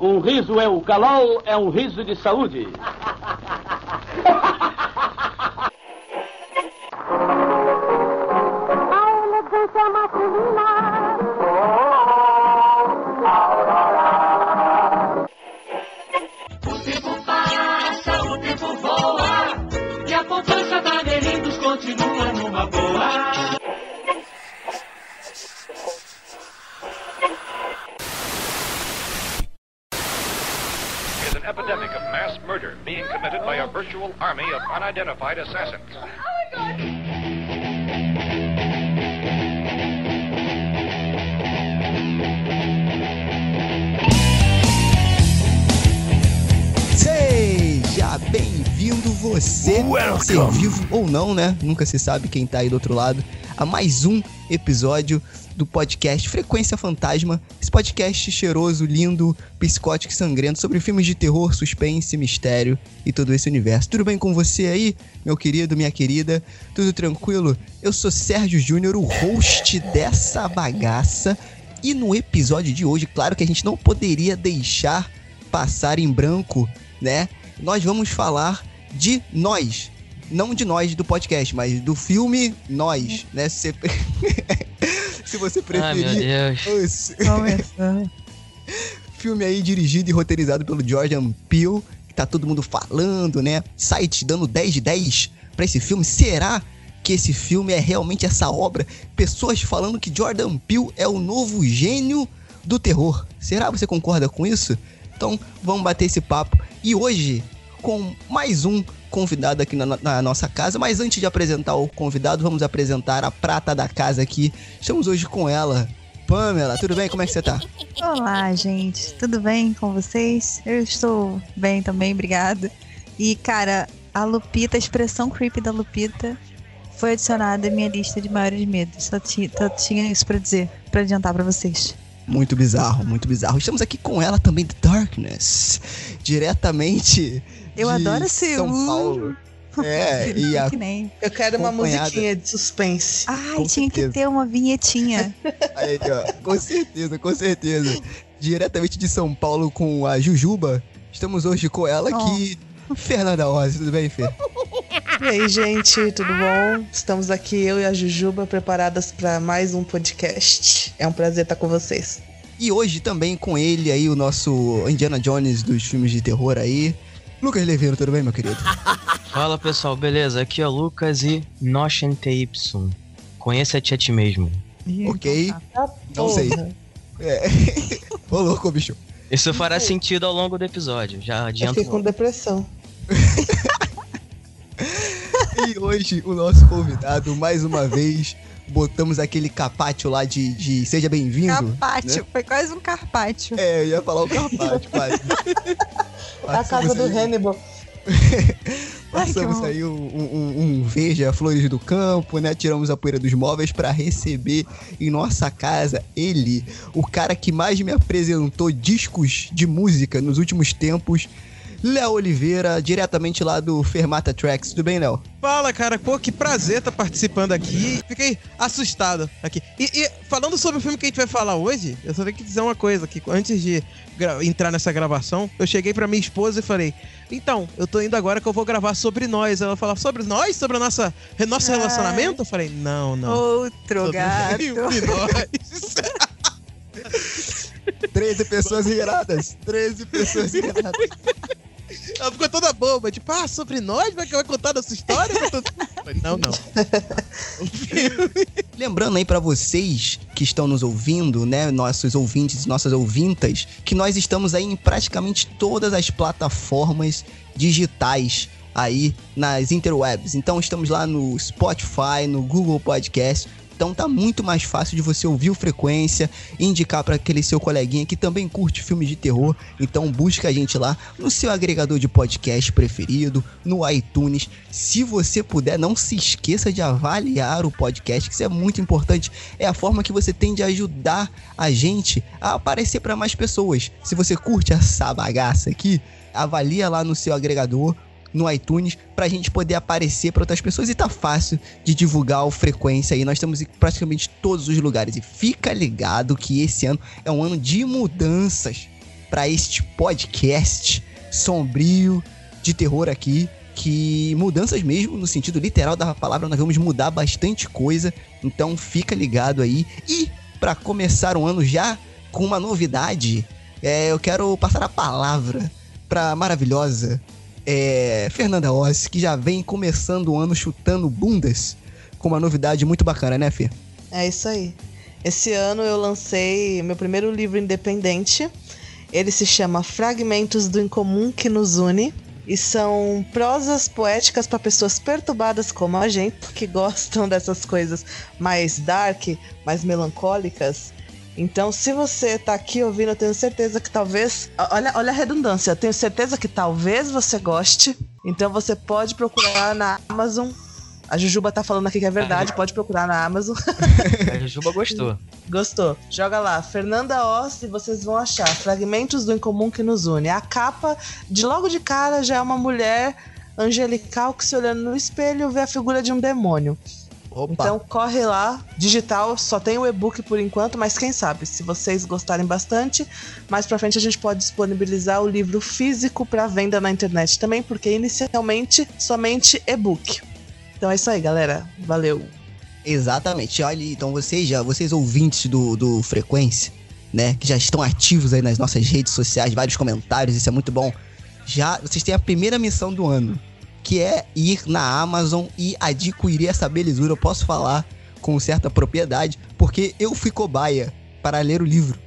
Um riso é o calol, é um riso de saúde. Army of unidentified assassins. Seja bem-vindo você, ser vivo ou não, né? Nunca se sabe quem tá aí do outro lado, a mais um episódio do podcast Frequência Fantasma, podcast cheiroso, lindo, psicótico e sangrento sobre filmes de terror, suspense, mistério e todo esse universo. Tudo bem com você aí, meu querido, minha querida? Tudo tranquilo? Eu sou Sérgio Júnior, o host dessa bagaça. E no episódio de hoje, claro que a gente não poderia deixar passar em branco, né? Nós vamos falar de nós. Não de nós do podcast, mas do filme Nós, né? Se, Se você Ai, meu preferir. Deus. Filme aí dirigido e roteirizado pelo Jordan Peele, que tá todo mundo falando, né? Site dando 10 de 10 pra esse filme. Será que esse filme é realmente essa obra? Pessoas falando que Jordan Peele é o novo gênio do terror. Será que você concorda com isso? Então, vamos bater esse papo. E hoje, com mais um convidado aqui na, na nossa casa. Mas antes de apresentar o convidado, vamos apresentar a prata da casa aqui. Estamos hoje com ela, Pamela. Tudo bem? Como é que você tá? Olá, gente. Tudo bem com vocês? Eu estou bem também, obrigada. E, cara, a Lupita, a expressão creepy da Lupita foi adicionada à minha lista de maiores medos. Só, ti- só tinha isso pra dizer, pra adiantar pra vocês. Muito bizarro, muito bizarro. Estamos aqui com ela também, The Darkness, diretamente Eu de adoro esse São Paulo. É, e a, que nem. Eu quero uma Acompanhada. musiquinha de suspense. Ai, Com tinha certeza. que ter uma vinhetinha. aí, ó, com certeza, com certeza. Diretamente de São Paulo com a Jujuba. Estamos hoje com ela aqui, Fernanda Rosa. Tudo bem, Fê? E aí, gente, tudo bom? Estamos aqui, eu e a Jujuba, preparadas para mais um podcast. É um prazer estar com vocês. E hoje também com ele aí, o nosso Indiana Jones dos filmes de terror aí. Lucas Levino, tudo bem, meu querido? Fala pessoal, beleza? Aqui é o Lucas e Teipson. Conheça-te a ti mesmo. Ih, Ok. então tá. Não sei. Porra, É. Ô, louco, bicho. Isso fará sentido ao longo do episódio, já Eu adianto. fiquei com logo. depressão. E hoje o nosso convidado, mais uma vez, botamos aquele capátio lá de, de Seja Bem-vindo. Carpaccio, foi quase um carpaccio. É, eu ia falar o capátio, quase. É a casa do aí, Hannibal. Passamos Ai, aí um, um, um veja flores do campo, né? Tiramos a poeira dos móveis pra receber em nossa casa ele, o cara que mais me apresentou discos de música nos últimos tempos. Léo Oliveira, diretamente lá do Fermata Tracks. Tudo bem, Léo? Fala, cara. Pô, que prazer estar participando aqui. Fiquei assustado aqui. E, e falando sobre o filme que a gente vai falar hoje, eu só tenho que dizer uma coisa aqui. Antes de entrar nessa gravação, eu cheguei pra minha esposa e falei: Então, eu tô indo agora que eu vou gravar sobre nós. Ela falou: Sobre nós? Sobre o nossa, nosso Ai. relacionamento? Eu falei: Não, não. Outro Sobre gato. nós. 13 pessoas iradas. 13 pessoas iradas. Ela ficou toda boba, tipo, ah, sobre nós? Vai, vai contar dessa história? Falei, Não, não. Lembrando aí pra vocês que estão nos ouvindo, né, nossos ouvintes, nossas ouvintas, que nós estamos aí em praticamente todas as plataformas digitais aí nas interwebs. Então estamos lá no Spotify, no Google Podcast. Então tá muito mais fácil de você ouvir o Frequência, indicar para aquele seu coleguinha que também curte filmes de terror. Então busca a gente lá no seu agregador de podcast preferido, no iTunes. Se você puder, não se esqueça de avaliar o podcast, que isso é muito importante. É a forma que você tem de ajudar a gente a aparecer para mais pessoas. Se você curte essa bagaça aqui, avalia lá no seu agregador no iTunes pra gente poder aparecer para outras pessoas e tá fácil de divulgar o frequência aí. Nós estamos em praticamente todos os lugares e fica ligado que esse ano é um ano de mudanças. para este podcast sombrio de terror aqui. Que mudanças mesmo, no sentido literal da palavra, nós vamos mudar bastante coisa. Então fica ligado aí. E para começar o ano já com uma novidade, é, eu quero passar a palavra pra maravilhosa é, Fernanda Oz, que já vem começando o ano chutando bundas com uma novidade muito bacana, né, Fê? É isso aí. Esse ano eu lancei meu primeiro livro independente. Ele se chama Fragmentos do Incomum que nos une. E são prosas poéticas para pessoas perturbadas como a gente, que gostam dessas coisas mais dark, mais melancólicas. Então, se você tá aqui ouvindo, eu tenho certeza que talvez. Olha, olha a redundância, eu tenho certeza que talvez você goste. Então você pode procurar na Amazon. A Jujuba tá falando aqui que é verdade, pode procurar na Amazon. A Jujuba gostou. Gostou? Joga lá, Fernanda Oz e vocês vão achar Fragmentos do Incomum que nos une. A capa, de logo de cara, já é uma mulher angelical que se olhando no espelho vê a figura de um demônio. Opa. Então corre lá, digital, só tem o e-book por enquanto, mas quem sabe, se vocês gostarem bastante, mais pra frente a gente pode disponibilizar o livro físico para venda na internet também, porque inicialmente somente e-book. Então é isso aí, galera. Valeu. Exatamente. Olha, então vocês já, vocês ouvintes do, do Frequência, né, que já estão ativos aí nas nossas redes sociais, vários comentários, isso é muito bom. Já vocês têm a primeira missão do ano, que é ir na Amazon e adquirir essa belezura. Eu posso falar com certa propriedade, porque eu fui cobaia para ler o livro.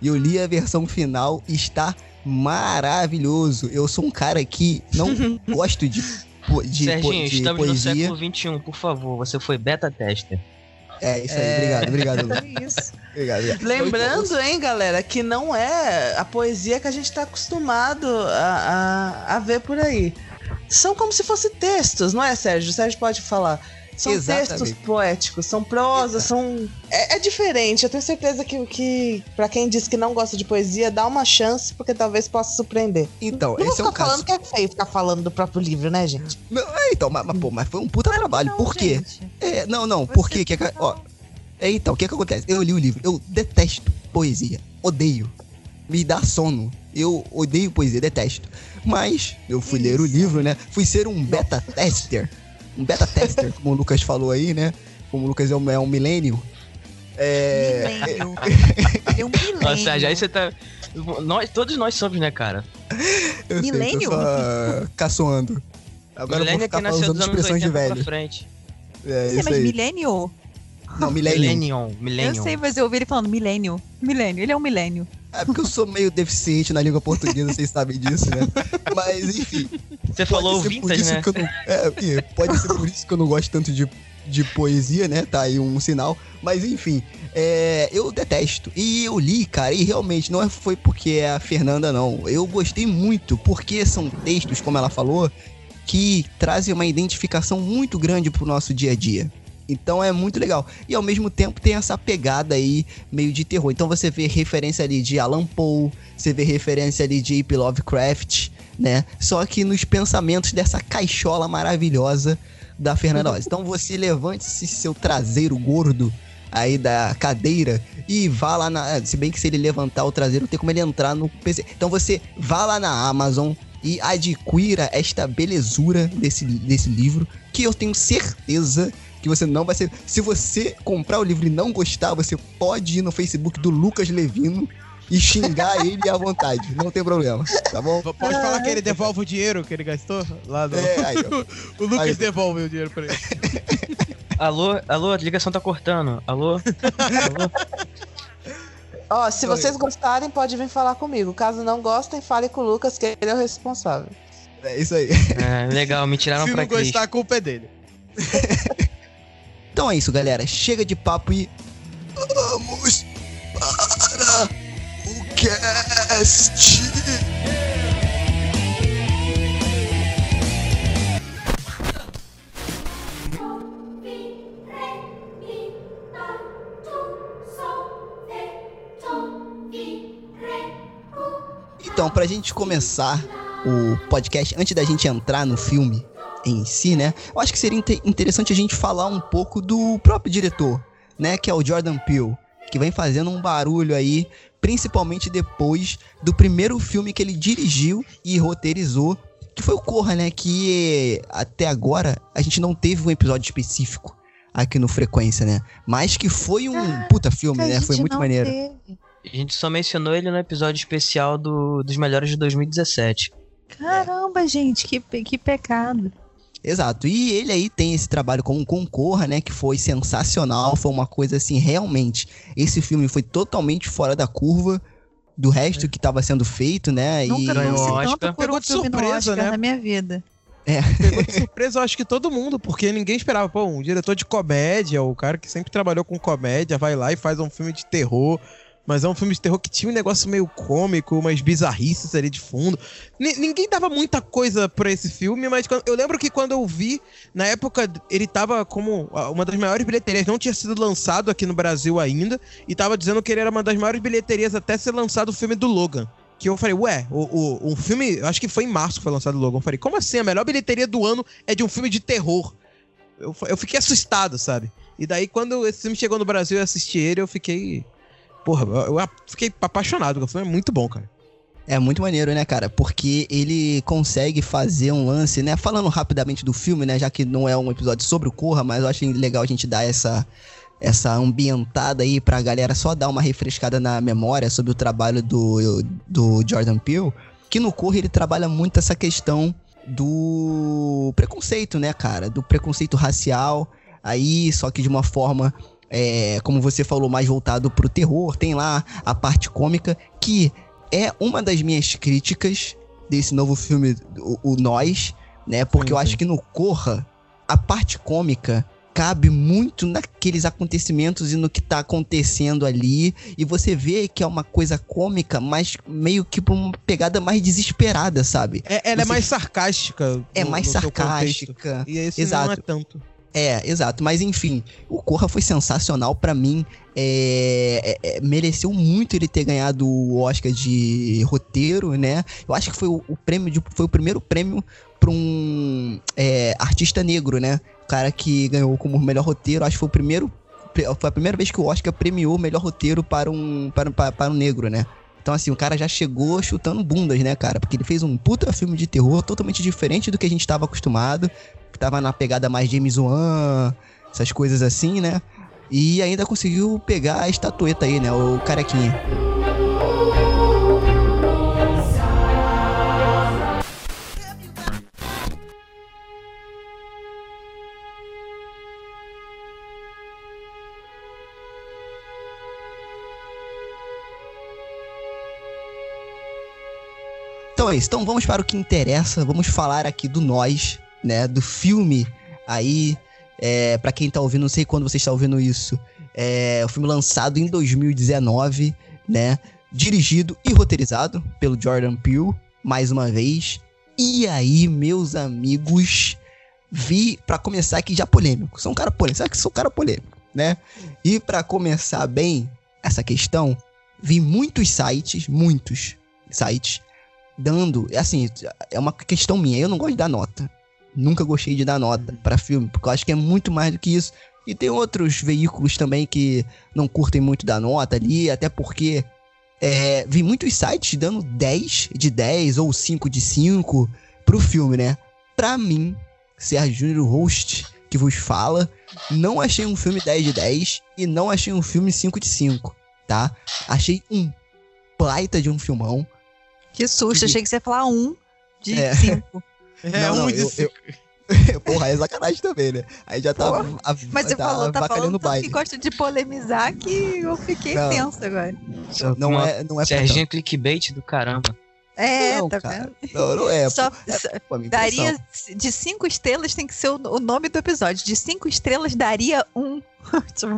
E eu li a versão final e está maravilhoso. Eu sou um cara que não gosto de, po- de, po- Serginho, de estamos no poesia. século XXI, por favor. Você foi beta tester. É, isso aí. Obrigado, obrigado, Lu. É isso. Obrigado, obrigado. Lembrando, hein, galera, que não é a poesia que a gente tá acostumado a, a, a ver por aí. São como se fossem textos, não é, Sérgio? O Sérgio pode falar. São Exatamente. textos poéticos, são prosas, são. É, é diferente. Eu tenho certeza que, que para quem diz que não gosta de poesia, dá uma chance, porque talvez possa surpreender. Então, Não vou esse é o ficar falando caso. que é feio ficar falando do próprio livro, né, gente? Não, é, então, mas, mas, pô, mas foi um puta trabalho. Não, Por quê? É, não, não, Você por quê? Que, fica- ó, é, então, o que que acontece? Eu li o livro, eu detesto poesia. Odeio. Me dá sono. Eu odeio poesia, detesto. Mas eu fui ler o livro, né? Fui ser um beta tester. Um beta tester, como o Lucas falou aí, né? Como o Lucas é um, é um milênio. É. Milênio. É um milênio. Nossa, Sérgio, aí você tá. Nós, todos nós somos, né, cara? Eu sei, Milênio? tô só caçoando. Agora Milênio eu é vou que ficar nasceu usando dos anos expressões 80 de pra velho. frente. É Você, isso mas aí. milênio? Não, milênio. Millennium, Millennium. Eu sei, mas eu ouvi ele falando milênio. Milênio. Ele é um milênio. É porque eu sou meio deficiente na língua portuguesa, vocês sabem disso, né? Mas, enfim. Você falou vintage, né? não, é, é, pode ser por isso que eu não gosto tanto de, de poesia, né? Tá aí um sinal. Mas, enfim, é, eu detesto. E eu li, cara, e realmente não é- foi porque é a Fernanda, não. Eu gostei muito, porque são textos, como ela falou, que trazem uma identificação muito grande pro nosso dia a dia. Então é muito legal. E ao mesmo tempo tem essa pegada aí meio de terror. Então você vê referência ali de Alan Poe, você vê referência ali de H.P. Lovecraft, né? Só que nos pensamentos dessa caixola maravilhosa da Fernanda Oz. Então você levante esse seu traseiro gordo aí da cadeira e vá lá na. Se bem que se ele levantar o traseiro, tem como ele entrar no PC. Então você vá lá na Amazon e adquira esta belezura desse, desse livro, que eu tenho certeza que você não vai ser. Se você comprar o livro e não gostar, você pode ir no Facebook do Lucas Levino e xingar ele à vontade. Não tem problema, tá bom? Pode falar que ele devolve o dinheiro que ele gastou lá no... É, aí, o Lucas Aí. devolve o dinheiro pra ele. Alô, alô, a ligação tá cortando. Alô? alô? Ó, se Oi. vocês gostarem, pode vir falar comigo. Caso não gostem, fale com o Lucas, que ele é o responsável. É isso aí. É, legal, me tiraram Se pra não Cristo. gostar, a culpa é dele. Então é isso, galera. Chega de papo e. Vamos para o cast! Então, pra gente começar o podcast, antes da gente entrar no filme em si, né? Eu acho que seria inte- interessante a gente falar um pouco do próprio diretor, né? Que é o Jordan Peele, que vem fazendo um barulho aí principalmente depois do primeiro filme que ele dirigiu e roteirizou, que foi o Corra, né? Que até agora a gente não teve um episódio específico aqui no Frequência, né? Mas que foi um puta filme, né? Foi muito não maneiro. teve. A gente só mencionou ele no episódio especial do, dos melhores de 2017. Caramba, gente, que, que pecado. Exato. E ele aí tem esse trabalho como Concorra, né? Que foi sensacional. Foi uma coisa assim, realmente. Esse filme foi totalmente fora da curva do resto que estava sendo feito, né? Nunca e Oscar. tanto por Pegou um de surpresa, Oscar né? na minha vida. Pegou de surpresa, eu acho que todo mundo, porque ninguém esperava. Pô, um diretor de comédia, o cara que sempre trabalhou com comédia, vai lá e faz um filme de terror. Mas é um filme de terror que tinha um negócio meio cômico, umas bizarrices ali de fundo. Ni- ninguém dava muita coisa pra esse filme, mas quando- eu lembro que quando eu vi, na época ele tava como uma das maiores bilheterias, não tinha sido lançado aqui no Brasil ainda, e tava dizendo que ele era uma das maiores bilheterias até ser lançado o filme do Logan. Que eu falei, ué, o, o, filme, acho que foi em março que foi lançado o Logan. Eu falei, como assim? A melhor bilheteria do ano é de um filme de terror. Eu, eu fiquei assustado, sabe? E daí, quando esse filme chegou no Brasil e assisti ele, eu fiquei. Porra, eu, fiquei apaixonado, o filme é muito bom, cara. É muito maneiro, né, cara? Porque ele consegue fazer um lance, né? Falando rapidamente do filme, né? Já que não é um episódio sobre o Corra, mas eu acho legal a gente dar essa, essa ambientada aí pra galera só dar uma refrescada na memória sobre o trabalho do, do Jordan Peele. Que no Corra ele trabalha muito essa questão do preconceito, né, cara? Do preconceito racial. Aí, só que de uma forma é, como você falou, mais voltado pro terror. Tem lá a parte cômica, que é uma das minhas críticas desse novo filme, o, o Nós, né? Porque Sim, eu acho sim. que no Corra, a parte cômica cabe muito naqueles acontecimentos e no que tá acontecendo ali. E você vê que é uma coisa cômica, mas meio que uma pegada mais desesperada, sabe? É- ela é Você- mais sarcástica. É no- mais no sarcástica. E não Exato. é tanto. É, exato. Mas enfim, o Corra foi sensacional pra mim. É, é, é, mereceu muito ele ter ganhado o Oscar de roteiro, né? Eu acho que foi o, o prêmio de, foi o primeiro prêmio pra um é, artista negro, né? O cara que ganhou como melhor roteiro. Acho que foi o primeiro foi a primeira vez que o Oscar premiou o melhor roteiro para um para, para, para um negro, né? Então, assim, o cara já chegou chutando bundas, né, cara? Porque ele fez um puta filme de terror totalmente diferente do que a gente tava acostumado. Que tava na pegada mais James Wan, essas coisas assim, né? E ainda conseguiu pegar a estatueta aí, né? O carequinha. Então é isso. Então vamos para o que interessa. Vamos falar aqui do Nós, né? Do filme aí. É, para quem tá ouvindo, não sei quando você está ouvindo isso. É o filme lançado em 2019, né? Dirigido e roteirizado pelo Jordan Peele, mais uma vez. E aí, meus amigos, vi para começar aqui já polêmico. Sou um cara polêmico, sabe que sou um cara polêmico, né? E para começar bem essa questão, vi muitos sites, muitos sites dando, assim, é uma questão minha, eu não gosto de dar nota. Nunca gostei de dar nota pra filme, porque eu acho que é muito mais do que isso. E tem outros veículos também que não curtem muito dar nota ali, até porque é, vi muitos sites dando 10 de 10 ou 5 de 5 pro filme, né? Pra mim, Sérgio Júnior, host que vos fala, não achei um filme 10 de 10 e não achei um filme 5 de 5, tá? Achei um baita de um filmão. Que susto, achei que você ia falar um de É. É Não, não, de eu- cinco. Porra, é sacanagem também, né? Aí já tá. A- Mas você tá falou, tá falando baile. que gosta de polemizar que eu fiquei Não. tensa agora. Não é, não é Serginho clickbait do caramba. É, Não, tá cara. vendo? Não, não é. Só, é só- daria de cinco estrelas tem que ser o, o nome do episódio. De cinco estrelas daria um.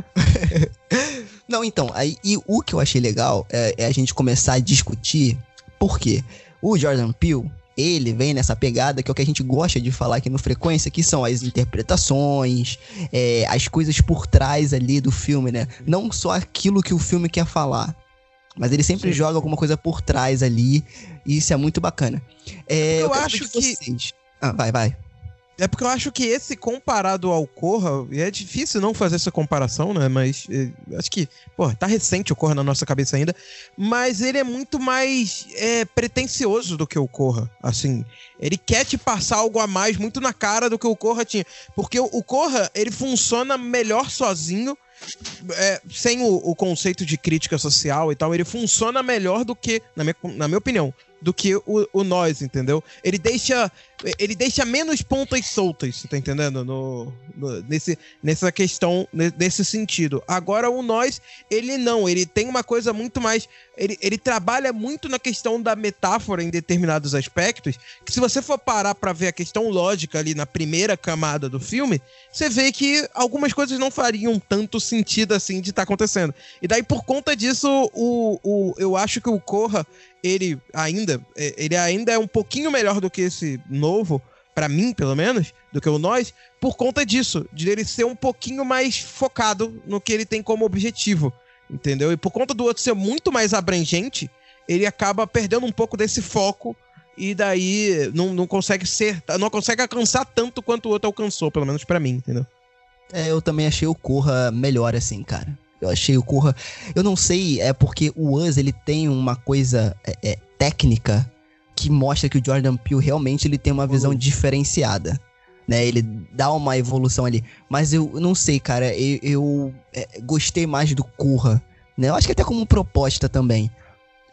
Não, então, aí, e o que eu achei legal é, é a gente começar a discutir por quê. O Jordan Peele, ele vem nessa pegada que é o que a gente gosta de falar aqui no Frequência, que são as interpretações, é, as coisas por trás ali do filme, né? Não só aquilo que o filme quer falar. Mas ele sempre Sim. joga alguma coisa por trás ali, e isso é muito bacana. É, Eu quero acho que- vocês. Ah, vai, vai. É porque eu acho que esse comparado ao Corra, e é difícil não fazer essa comparação, né? Mas eh, acho que, pô, tá recente o Corra na nossa cabeça ainda. Mas ele é muito mais é, pretencioso do que o Corra. Assim, ele quer te passar algo a mais muito na cara do que o Corra tinha. Porque o, o Corra, ele funciona melhor sozinho. é, sem o, o conceito de crítica social e tal, ele funciona melhor do que, na minha, na minha opinião, do que o, o nós, entendeu? Ele deixa ele deixa menos pontas soltas, tá entendendo? No, no- nesse, nessa questão, ne- nesse sentido. Agora o nós, ele não, ele tem uma coisa muito mais. Ele, ele trabalha muito na questão da metáfora em determinados aspectos. Que se você for parar pra ver a questão lógica ali na primeira camada do filme, você vê que algumas coisas não fariam tanto sentido assim de estar acontecendo. E daí, por conta disso, o, o, eu acho que o Corra, ele ainda, é, ele ainda é um pouquinho melhor do que esse novo, pra mim, pelo menos, do que o nós, por conta disso, de ele ser um pouquinho mais focado no que ele tem como objetivo, entendeu? E por conta do outro ser muito mais abrangente, ele acaba perdendo um pouco desse foco e daí não, não consegue ser, não consegue alcançar tanto quanto o outro alcançou, pelo menos pra mim, entendeu? É, eu também achei o Corra melhor assim, cara. Eu achei o Corra. Eu não sei, é porque o Us ele tem uma coisa é, é, técnica que mostra que o Jordan Peele realmente ele tem uma visão diferenciada. Né, ele dá uma evolução ali. Mas eu não sei, cara. Eu, eu, é, gostei mais do Corra. Né? Eu acho que até como proposta também.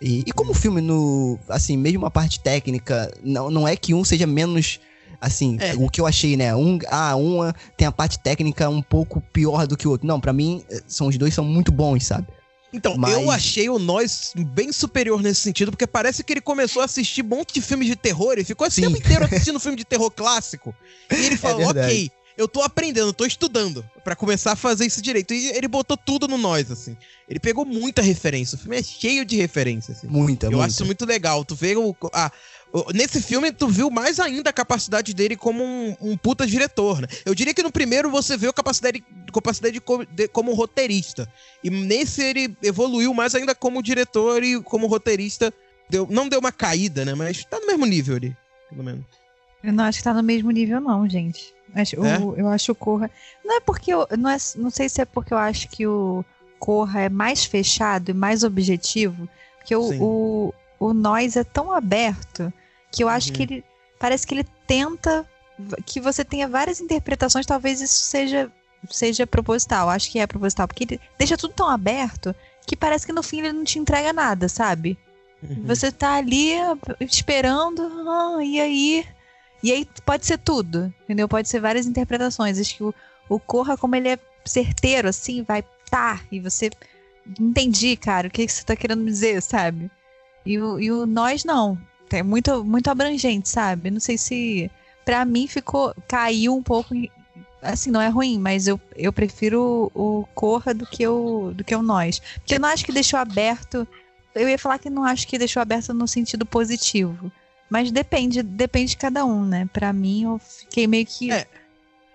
E, e como filme, no. Assim, mesmo a parte técnica, não, não é que um seja menos. Assim, É. o que eu achei, né? Um, ah, uma tem a parte técnica um pouco pior do que o outro. Não, pra mim, eh, são os dois são muito bons, sabe? Então, Mas- eu achei o Nós bem superior nesse sentido, porque parece que ele começou a assistir um monte de filmes de terror e ficou Sim. tempo inteiro assistindo filme de terror clássico. E ele falou, verdade. ok, eu tô aprendendo, tô estudando pra começar a fazer isso direito. E ele botou tudo no Nós, assim. Ele pegou muita referência. O filme é cheio de referência, assim. Muita, Eu muita. acho muito legal. Tu vê o. a- o- nesse filme, tu viu mais ainda a capacidade dele como um, um puta diretor, né? Eu diria que no primeiro você vê a capacidade, capacidade de, de- como roteirista. E nesse ele evoluiu mais ainda como diretor e como roteirista. Deu, não deu uma caída, né? Mas tá no mesmo nível ali, pelo menos. Eu não acho que tá no mesmo nível, não, gente. Acho, É? o- eu acho o Corra. Não é porque eu. Não, é, não sei se é porque eu acho que o Corra é mais fechado e mais objetivo. Porque o, o, o Nós é tão aberto que eu acho Uhum. que ele. Parece que ele tenta que você tenha várias interpretações. Talvez isso seja, seja proposital. Acho que é proposital. Porque ele deixa tudo tão aberto que parece que no fim ele não te entrega nada, sabe? Uhum. Você tá ali esperando, ah, e aí? E aí pode ser tudo, entendeu? Pode ser várias interpretações. Acho que o, o Corra, como ele é certeiro, assim, vai tá, e você. Entendi, cara, o que, que você tá querendo me dizer, sabe? E o, e o nós não. É muito, muito abrangente, sabe? Não sei se. Pra mim ficou. Caiu um pouco. Assim, não é ruim, mas eu, eu prefiro o, o Corra do que o, do que o nós. Porque eu não acho que deixou aberto eu ia falar que não acho que deixou aberto no sentido positivo. Mas depende, depende de cada um, né? Pra mim, eu fiquei meio que. É.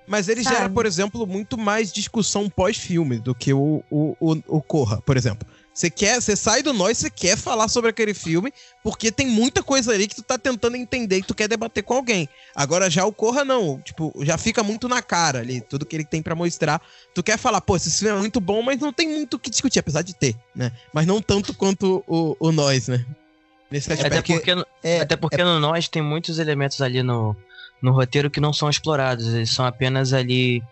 Mas ele Sabe? gera, por exemplo, muito mais discussão pós-filme do que o, o, o, o Corra, por exemplo. Você quer, você sai do nós, você quer falar sobre aquele filme, porque tem muita coisa ali que tu tá tentando entender e tu quer debater com alguém. Agora já o Corra não, tipo, já fica muito na cara ali, tudo que ele tem pra mostrar. Tu quer falar, pô, esse filme é muito bom, mas não tem muito o que discutir, apesar de ter, né? Mas não tanto quanto o, o nós, né? Nesse Até aspecto. porque, no- É, até porque no Nós tem muitos elementos ali no, no roteiro que não são explorados. Eles são apenas ali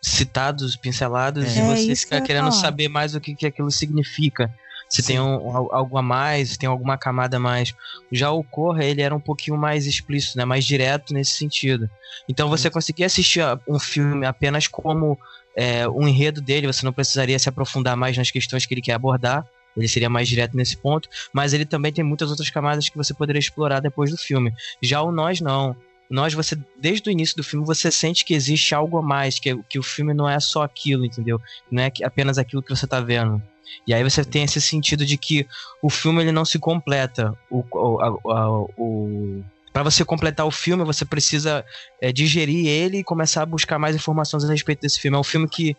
citados, pincelados, É. e É você que eu fica ia querendo falar. saber mais o que, que aquilo significa. Se tem um, al- algo a mais, se tem alguma camada a mais. Já o Corra, ele era um pouquinho mais explícito, né? mais direto nesse sentido. Então você conseguia assistir um filme apenas como é, um enredo dele, você não precisaria se aprofundar mais nas questões que ele quer abordar. Ele seria mais direto nesse ponto, mas ele também tem muitas outras camadas que você poderia explorar depois do filme. Já o Nós não. Nós, você, desde o início do filme, você sente que existe algo a mais, que, que o filme não é só aquilo, entendeu? Não é apenas aquilo que você tá vendo. E aí você tem esse sentido de que o filme ele não se completa. O, o, o, para você completar o filme, você precisa é, digerir ele e começar a buscar mais informações a respeito desse filme. É um filme que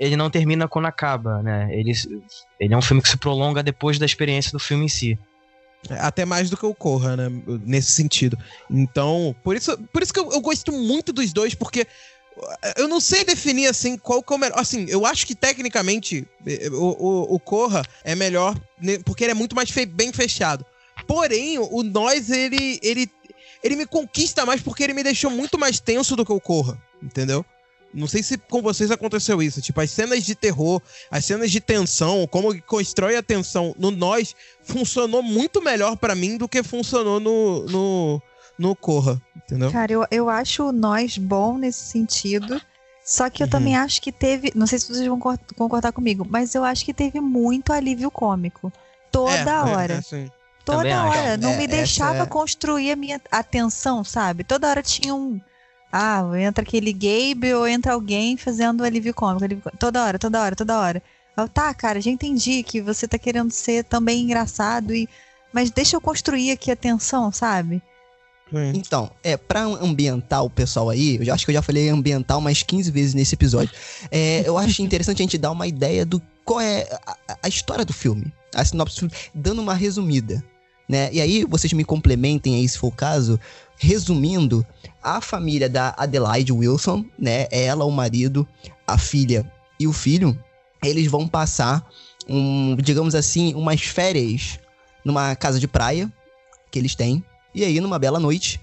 ele não termina quando acaba, né? Ele, ele é um filme que se prolonga depois da experiência do filme em si. Até mais do que o Corra, né? Nesse sentido. Então, por isso, por isso que eu, eu gosto muito dos dois, porque eu não sei definir assim qual que é o melhor. Assim, eu acho que tecnicamente o Corra é melhor né, porque ele é muito mais fe bem fechado. Porém, o Nós, ele, ele, ele me conquista mais porque ele me deixou muito mais tenso do que o Corra, entendeu? Não sei se com vocês aconteceu isso. Tipo, as cenas de terror, as cenas de tensão, como constrói a tensão no Nós, funcionou muito melhor para mim do que funcionou no, no, no Corra, entendeu? Cara, eu, eu acho o Nós bom nesse sentido. Só que eu Uhum. também acho que teve. Não sei se vocês vão cor- concordar comigo, mas eu acho que teve muito alívio cômico. Toda É, é, hora. é assim. Toda Também acho. hora. Não É, me deixava é- construir a minha atenção, sabe? Toda hora tinha um. Ah, entra aquele Gabe ou entra alguém fazendo alívio cômico. alívio cômico. Toda hora, toda hora, toda hora. Eu, tá, cara, já entendi que você tá querendo ser também engraçado e. Mas deixa eu construir aqui a tensão, sabe? Sim. Então, é, pra ambientar o pessoal aí, eu já acho que eu já falei ambiental mais 15 vezes nesse episódio. É, eu acho interessante a gente dar uma ideia do qual é a, a- a história do filme. A sinopse, do filme, dando uma resumida. Né? E aí, vocês me complementem aí, se for o caso. Resumindo, a família da Adelaide Wilson, né? Ela, o marido, a filha e o filho, eles vão passar, um, digamos assim, umas férias numa casa de praia que eles têm. E aí, numa bela noite,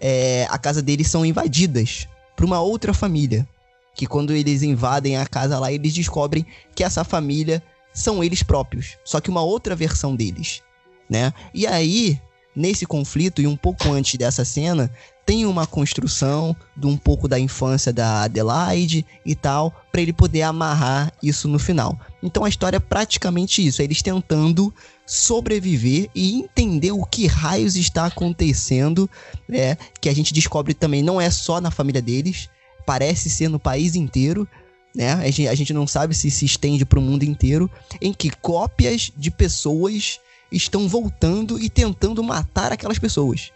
é, a casa deles são invadidas por uma outra família. Que quando eles invadem a casa lá, eles descobrem que essa família são eles próprios. Só que uma outra versão deles, né? E aí, nesse conflito, e um pouco antes dessa cena, tem uma construção de um pouco da infância da Adelaide e tal, pra ele poder amarrar isso no final. Então a história é praticamente isso, é eles tentando sobreviver e entender o que raios está acontecendo, né? Que a gente descobre também não é só na família deles, parece ser no país inteiro, né? A gente, a gente não sabe se se estende para o mundo inteiro, em que cópias de pessoas estão voltando e tentando matar aquelas pessoas.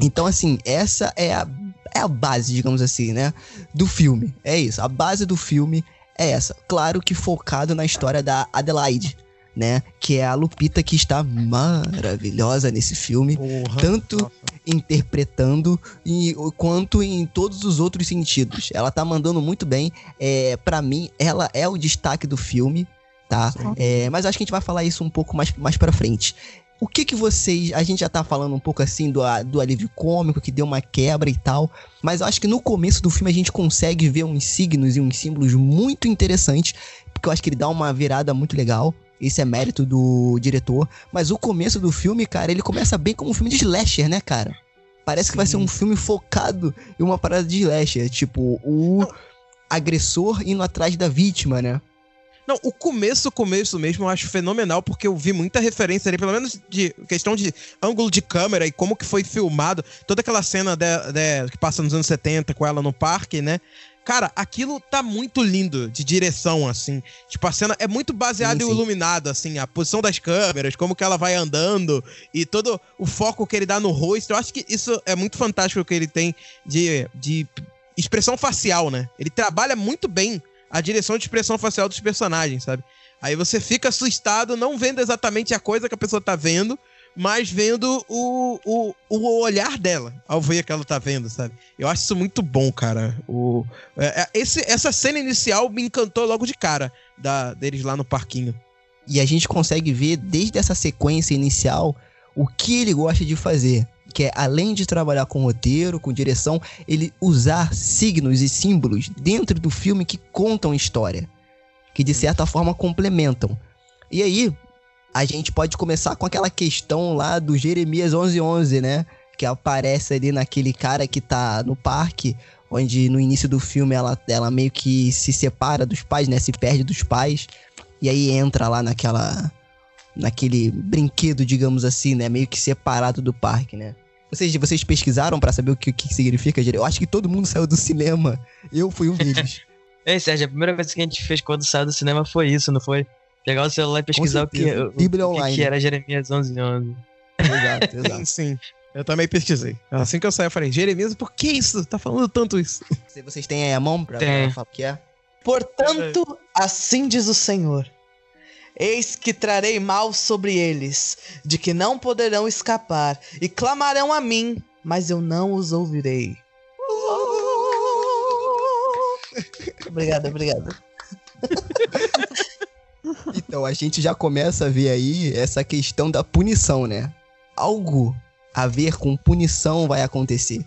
Então, assim, essa é a, é a base, digamos assim, né? Do filme. É isso. A base do filme é essa. Claro que focado na história da Adelaide, né? Que é a Lupita que está maravilhosa nesse filme. Porra. Tanto Nossa. interpretando e, quanto em todos os outros sentidos. Ela tá mandando muito bem. É, para mim, ela é o destaque do filme, tá? É, mas acho que a gente vai falar isso um pouco mais, mais pra frente. O que que vocês... A gente já tá falando um pouco assim do, do alívio cômico, que deu uma quebra e tal. Mas eu acho que no começo do filme a gente consegue ver uns signos e uns símbolos muito interessantes. Porque eu acho que ele dá uma virada muito legal. Esse é mérito do diretor. Mas o começo do filme, cara, ele começa bem como um filme de slasher, né, cara? Parece que vai ser um filme focado em uma parada de slasher. Tipo, o agressor indo atrás da vítima, né? Não, o começo, o começo mesmo eu acho fenomenal, porque eu vi muita referência ali, pelo menos de questão de ângulo de câmera e como que foi filmado. Toda aquela cena de- de- que passa nos anos 70 com ela no parque, né? Cara, aquilo tá muito lindo de direção, assim. Tipo, a cena é muito baseada Sim, sim. iluminado, assim, a posição das câmeras, como que ela vai andando e todo o foco que ele dá no rosto. Eu acho que isso é muito fantástico que ele tem de, de expressão facial, né? Ele trabalha muito bem a direção de expressão facial dos personagens, sabe? Aí você fica assustado não vendo exatamente a coisa que a pessoa tá vendo, mas vendo o, o, o olhar dela ao ver que ela tá vendo, sabe? Eu acho isso muito bom, cara. O, é, é, esse, essa cena inicial me encantou logo de cara da, deles lá no parquinho. E a gente consegue ver desde essa sequência inicial o que ele gosta de fazer. Que é, além de trabalhar com roteiro, com direção, ele usar signos e símbolos dentro do filme que contam história. Que de certa forma complementam. E aí, a gente pode começar com aquela questão lá do Jeremias 1111, né? Que aparece ali naquele cara que tá no parque, onde no início do filme ela, ela meio que se separa dos pais, né? Se perde dos pais. E aí entra lá naquela. naquele brinquedo, digamos assim, né? Meio que separado do parque, né? Vocês, vocês pesquisaram pra saber o que, que significa? Eu acho que todo mundo saiu do cinema. Eu fui um deles. Ei, Sérgio, a primeira coisa que a gente fez quando saiu do cinema foi isso, não foi? Pegar o celular e pesquisar o que, o, Bíblia o que online. que era Jeremias 11 11. exato, exato. Sim. Eu também pesquisei. Assim que eu saí, eu falei, Jeremias, por que isso? Tá falando tanto isso? Se vocês têm aí a mão pra, Tem. pra falar o que é? Portanto, assim diz o Senhor: Eis que trarei mal sobre eles, de que não poderão escapar, e clamarão a mim, mas eu não os ouvirei. obrigada, obrigada. Então a gente já começa a ver aí essa questão da punição, né? Algo a ver com punição vai acontecer.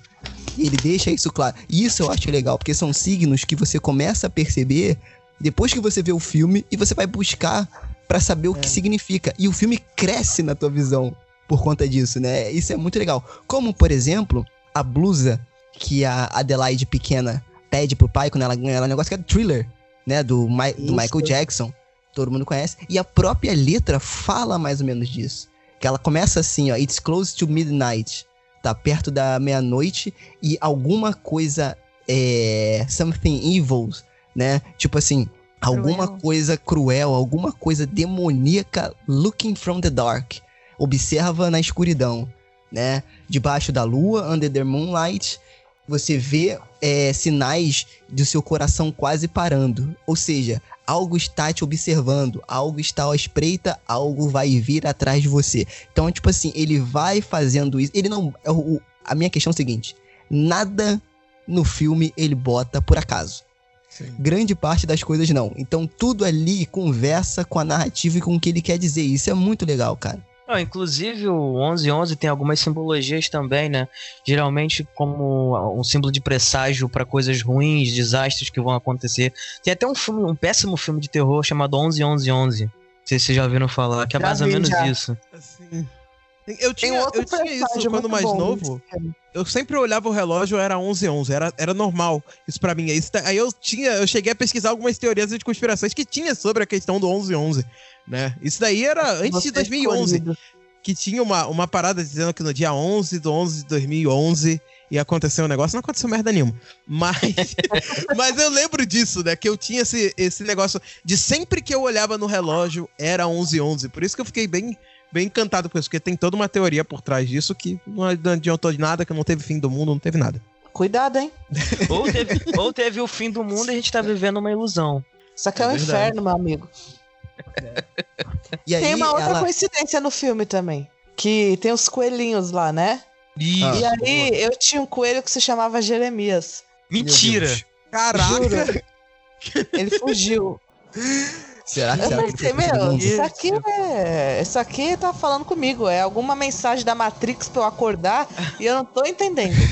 E ele deixa isso claro. E isso eu acho legal, porque são signos que você começa a perceber depois que você vê o filme e você vai buscar pra saber o que significa. E o filme cresce na tua visão por conta disso, né? Isso é muito legal. Como, por exemplo, a blusa que a Adelaide pequena pede pro pai quando ela ganha ela é um negócio que é thriller, né? Do, Mi- do. Michael Jackson. Todo mundo conhece. E a própria letra fala mais ou menos disso. Que ela começa assim, ó. It's close to midnight. Tá perto da meia-noite e alguma coisa é. Something evil, né? Tipo assim, alguma Cruel. coisa cruel, alguma coisa demoníaca looking from the dark. Observa na escuridão, né? Debaixo da lua, under the moonlight, você vê é, sinais do seu coração quase parando. Ou seja, algo está te observando, algo está à espreita, algo vai vir atrás de você. Então, tipo assim, ele vai fazendo isso. Ele não. é o- A minha questão é a seguinte: nada no filme ele bota por acaso. Grande parte das coisas não. Então, tudo ali conversa com a narrativa e com o que ele quer dizer. Isso é muito legal, cara. Não, inclusive o 1111 tem algumas simbologias também, né? Geralmente como um símbolo de presságio para coisas ruins, desastres que vão acontecer. Tem até um filme, um péssimo filme de terror chamado 111111. Não sei se vocês já ouviram falar, que é mais ou menos já. isso. Assim. Eu tinha, outro eu tinha isso presságio quando mais bom novo. Eu sempre olhava o relógio, era 11 11 era, era normal. Isso pra mim. Isso, aí eu tinha, eu cheguei a pesquisar algumas teorias de conspirações que tinha sobre a questão do 11 11, né? Isso daí era antes Você de 2011, escolhido. que tinha uma, uma parada dizendo que no dia 11 do 11 de 2011 ia acontecer um negócio, não aconteceu merda nenhuma. Mas mas eu lembro disso, né, que eu tinha esse, esse negócio de sempre que eu olhava no relógio era 11 11. Por isso que eu fiquei bem bem encantado com isso, porque tem toda uma teoria por trás disso que não adiantou de nada, que não teve fim do mundo, não teve nada. Cuidado, hein? Ou teve, ou teve o fim do mundo e a gente tá vivendo uma ilusão. Isso aqui é, É um verdade. inferno, meu amigo. E aí, tem uma outra ela... coincidência no filme também. Que tem os coelhinhos lá, né? Ah, e aí eu tinha um coelho que se chamava Jeremias. Mentira! Caraca! Ele fugiu. Será, Eu será que pensei, meu, isso aqui é. Isso aqui tá falando comigo. É alguma mensagem da Matrix pra eu acordar e eu não tô entendendo.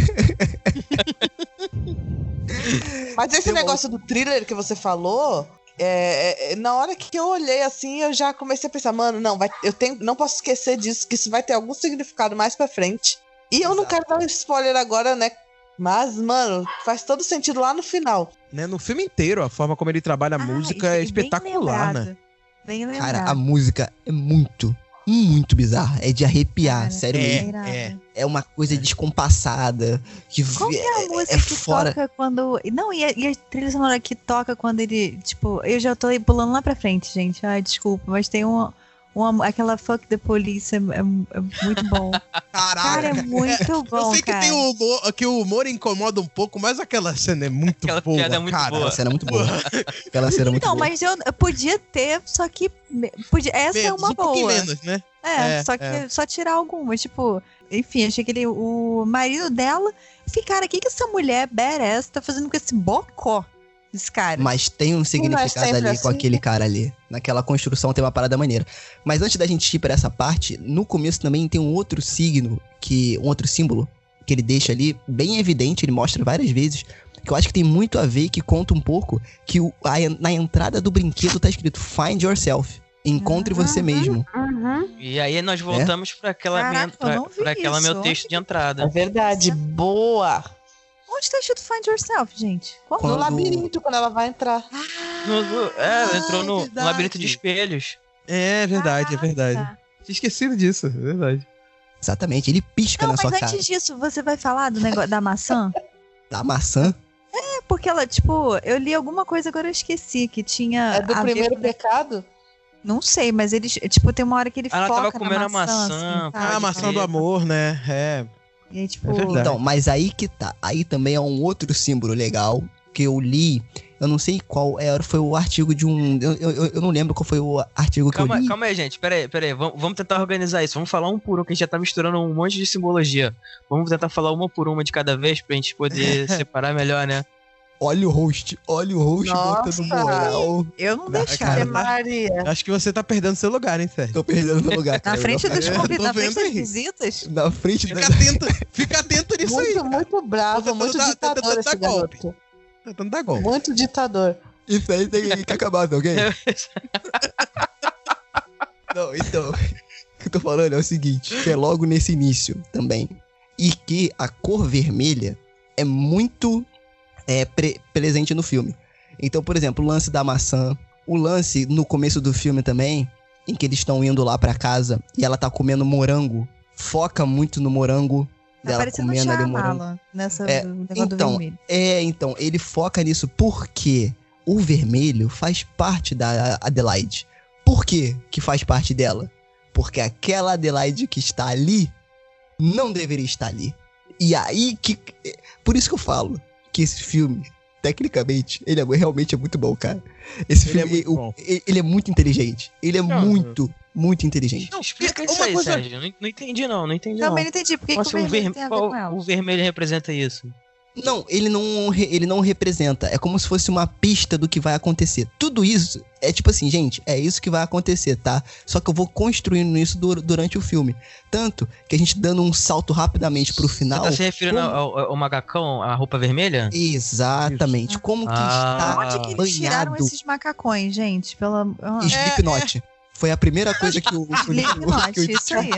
Mas esse uma negócio do thriller que você falou. é, é, na hora que eu olhei assim, eu já comecei a pensar, mano, não, vai, eu tenho, não posso esquecer disso, que isso vai ter algum significado mais pra frente. E eu não quero dar um spoiler agora, né? Mas, mano, faz todo sentido lá no final. Né, no filme inteiro, a forma como ele trabalha a Ah, música é bem espetacular, né? Bem lembrado. Cara, a música é muito, muito bizarra. É de arrepiar, Cara, sério é. mesmo. Irado. É uma coisa descompassada. Que Qual que é, é a música é que fora. toca quando. Não, e a, e a trilha sonora que toca quando ele. Tipo, eu já tô aí pulando lá pra frente, gente. Ai, desculpa, mas tem uma. Uma aquela Fuck the Police é, é- é muito bom. Caraca! Cara, é muito bom. eu sei que cara. tem o humor, que o humor incomoda um pouco, mas aquela cena é muito Aquela boa, piada é muito cara. boa. Aquela cena é muito boa. Aquela cena é muito Então, boa. mas eu, eu podia ter, só que. Podia, essa é Menos, uma um pouquinho boa. menos, né? É, É, só que é. só tirar algumas, tipo, enfim, achei que ele, o marido dela, o que que essa mulher badass tá fazendo com esse bocó desse cara? Mas tem um significado sempre ali com assim, aquele né? cara ali. Naquela construção tem uma parada maneira. Mas antes da gente ir pra essa parte, no começo também tem um outro signo, que um outro símbolo, que ele deixa ali bem evidente, ele mostra várias vezes, que eu acho que tem muito a ver e que conta um pouco que o- a na entrada do brinquedo tá escrito Find Yourself. Encontre você Uhum. mesmo. E aí nós voltamos pra aquela, Caraca, minha, pra, pra aquela meu texto de É entrada. verdade, boa. Onde tá escrito Find Yourself, gente? Qual? Quando- No labirinto, quando ela vai entrar. No- no- é, Ah, entrou no, no labirinto de espelhos. É verdade, é verdade. tá. Tinha esquecido disso, é verdade. Exatamente, ele pisca Não, na mas sua antes cara. disso, você vai falar do negócio da maçã? Da maçã? É porque ela, tipo, eu li alguma coisa, agora eu esqueci, que tinha. É do ver primeiro com- pecado? Não sei, mas eles, tipo, tem uma hora que ele Ah, ela foca tava comendo na a maçã. maçã, assim. Ah, a maçã do amor, né? É. E aí, tipo, É. Então, mas aí que tá. Aí também é um outro símbolo legal que eu li. Eu não sei qual era, foi o artigo de um. Eu, eu, eu não lembro qual foi o artigo que eu Calma, li. calma aí, gente. Pera aí, pera aí. Vamos, vamos tentar organizar isso. Vamos falar um por um, que a gente já tá misturando um monte de simbologia. Vamos tentar falar uma por uma de cada vez pra gente poder separar melhor, né? Olha o host, olha o host botando Nossa. moral. Eu não. Ave Maria. Acho que você tá perdendo seu lugar, hein, Sérgio? Tô perdendo meu lugar. Na cara. frente dos convidados, na frente das visitas. Na frente da. Fica atento, fica atento nisso aí. Muito, muito bravo, tentando muito ditador esse garoto. Tentando dar golpe. Muito ditador. Isso aí tem que acabar, tá ok? Não, então. O que eu tô falando é o seguinte: que é logo nesse início também. E que a cor vermelha é muito é, pre- presente no filme. Então, por exemplo, o lance da maçã. O lance no começo do filme também, em que eles estão indo lá pra casa e ela tá comendo morango. Foca muito no morango. Tá Dela comendo ali o morango. Nessa É, então. É, então, ele foca nisso porque o vermelho faz parte da Adelaide. Por que que faz parte dela? Porque aquela Adelaide que está ali não deveria estar ali. E aí que. Por isso que eu falo que esse filme, tecnicamente, ele é, realmente é muito bom, cara. Esse Ele é filme, muito o- ele é muito inteligente. Ele é Não, muito, muito inteligente. Não, explica isso aí, coisa- Sérgio. Não, não entendi, não. Não entendi, Também não. não entendi. Por que, que o vermelho ver- tem a ver qual- com ela? o vermelho representa isso. Não, ele não, ele não representa. É como se fosse uma pista do que vai acontecer. Tudo isso é tipo assim, gente, é isso que vai acontecer, tá? Só que eu vou construindo isso dur- durante o filme. Tanto que a gente dando um salto rapidamente pro final. Você tá se referindo como- ao, ao- macacão, a roupa vermelha? Exatamente. Como que Ah. Onde que eles tiraram banhado. esses macacões, gente? Pela... Ah. Slipknot. Foi a primeira coisa que o. eu isso aí.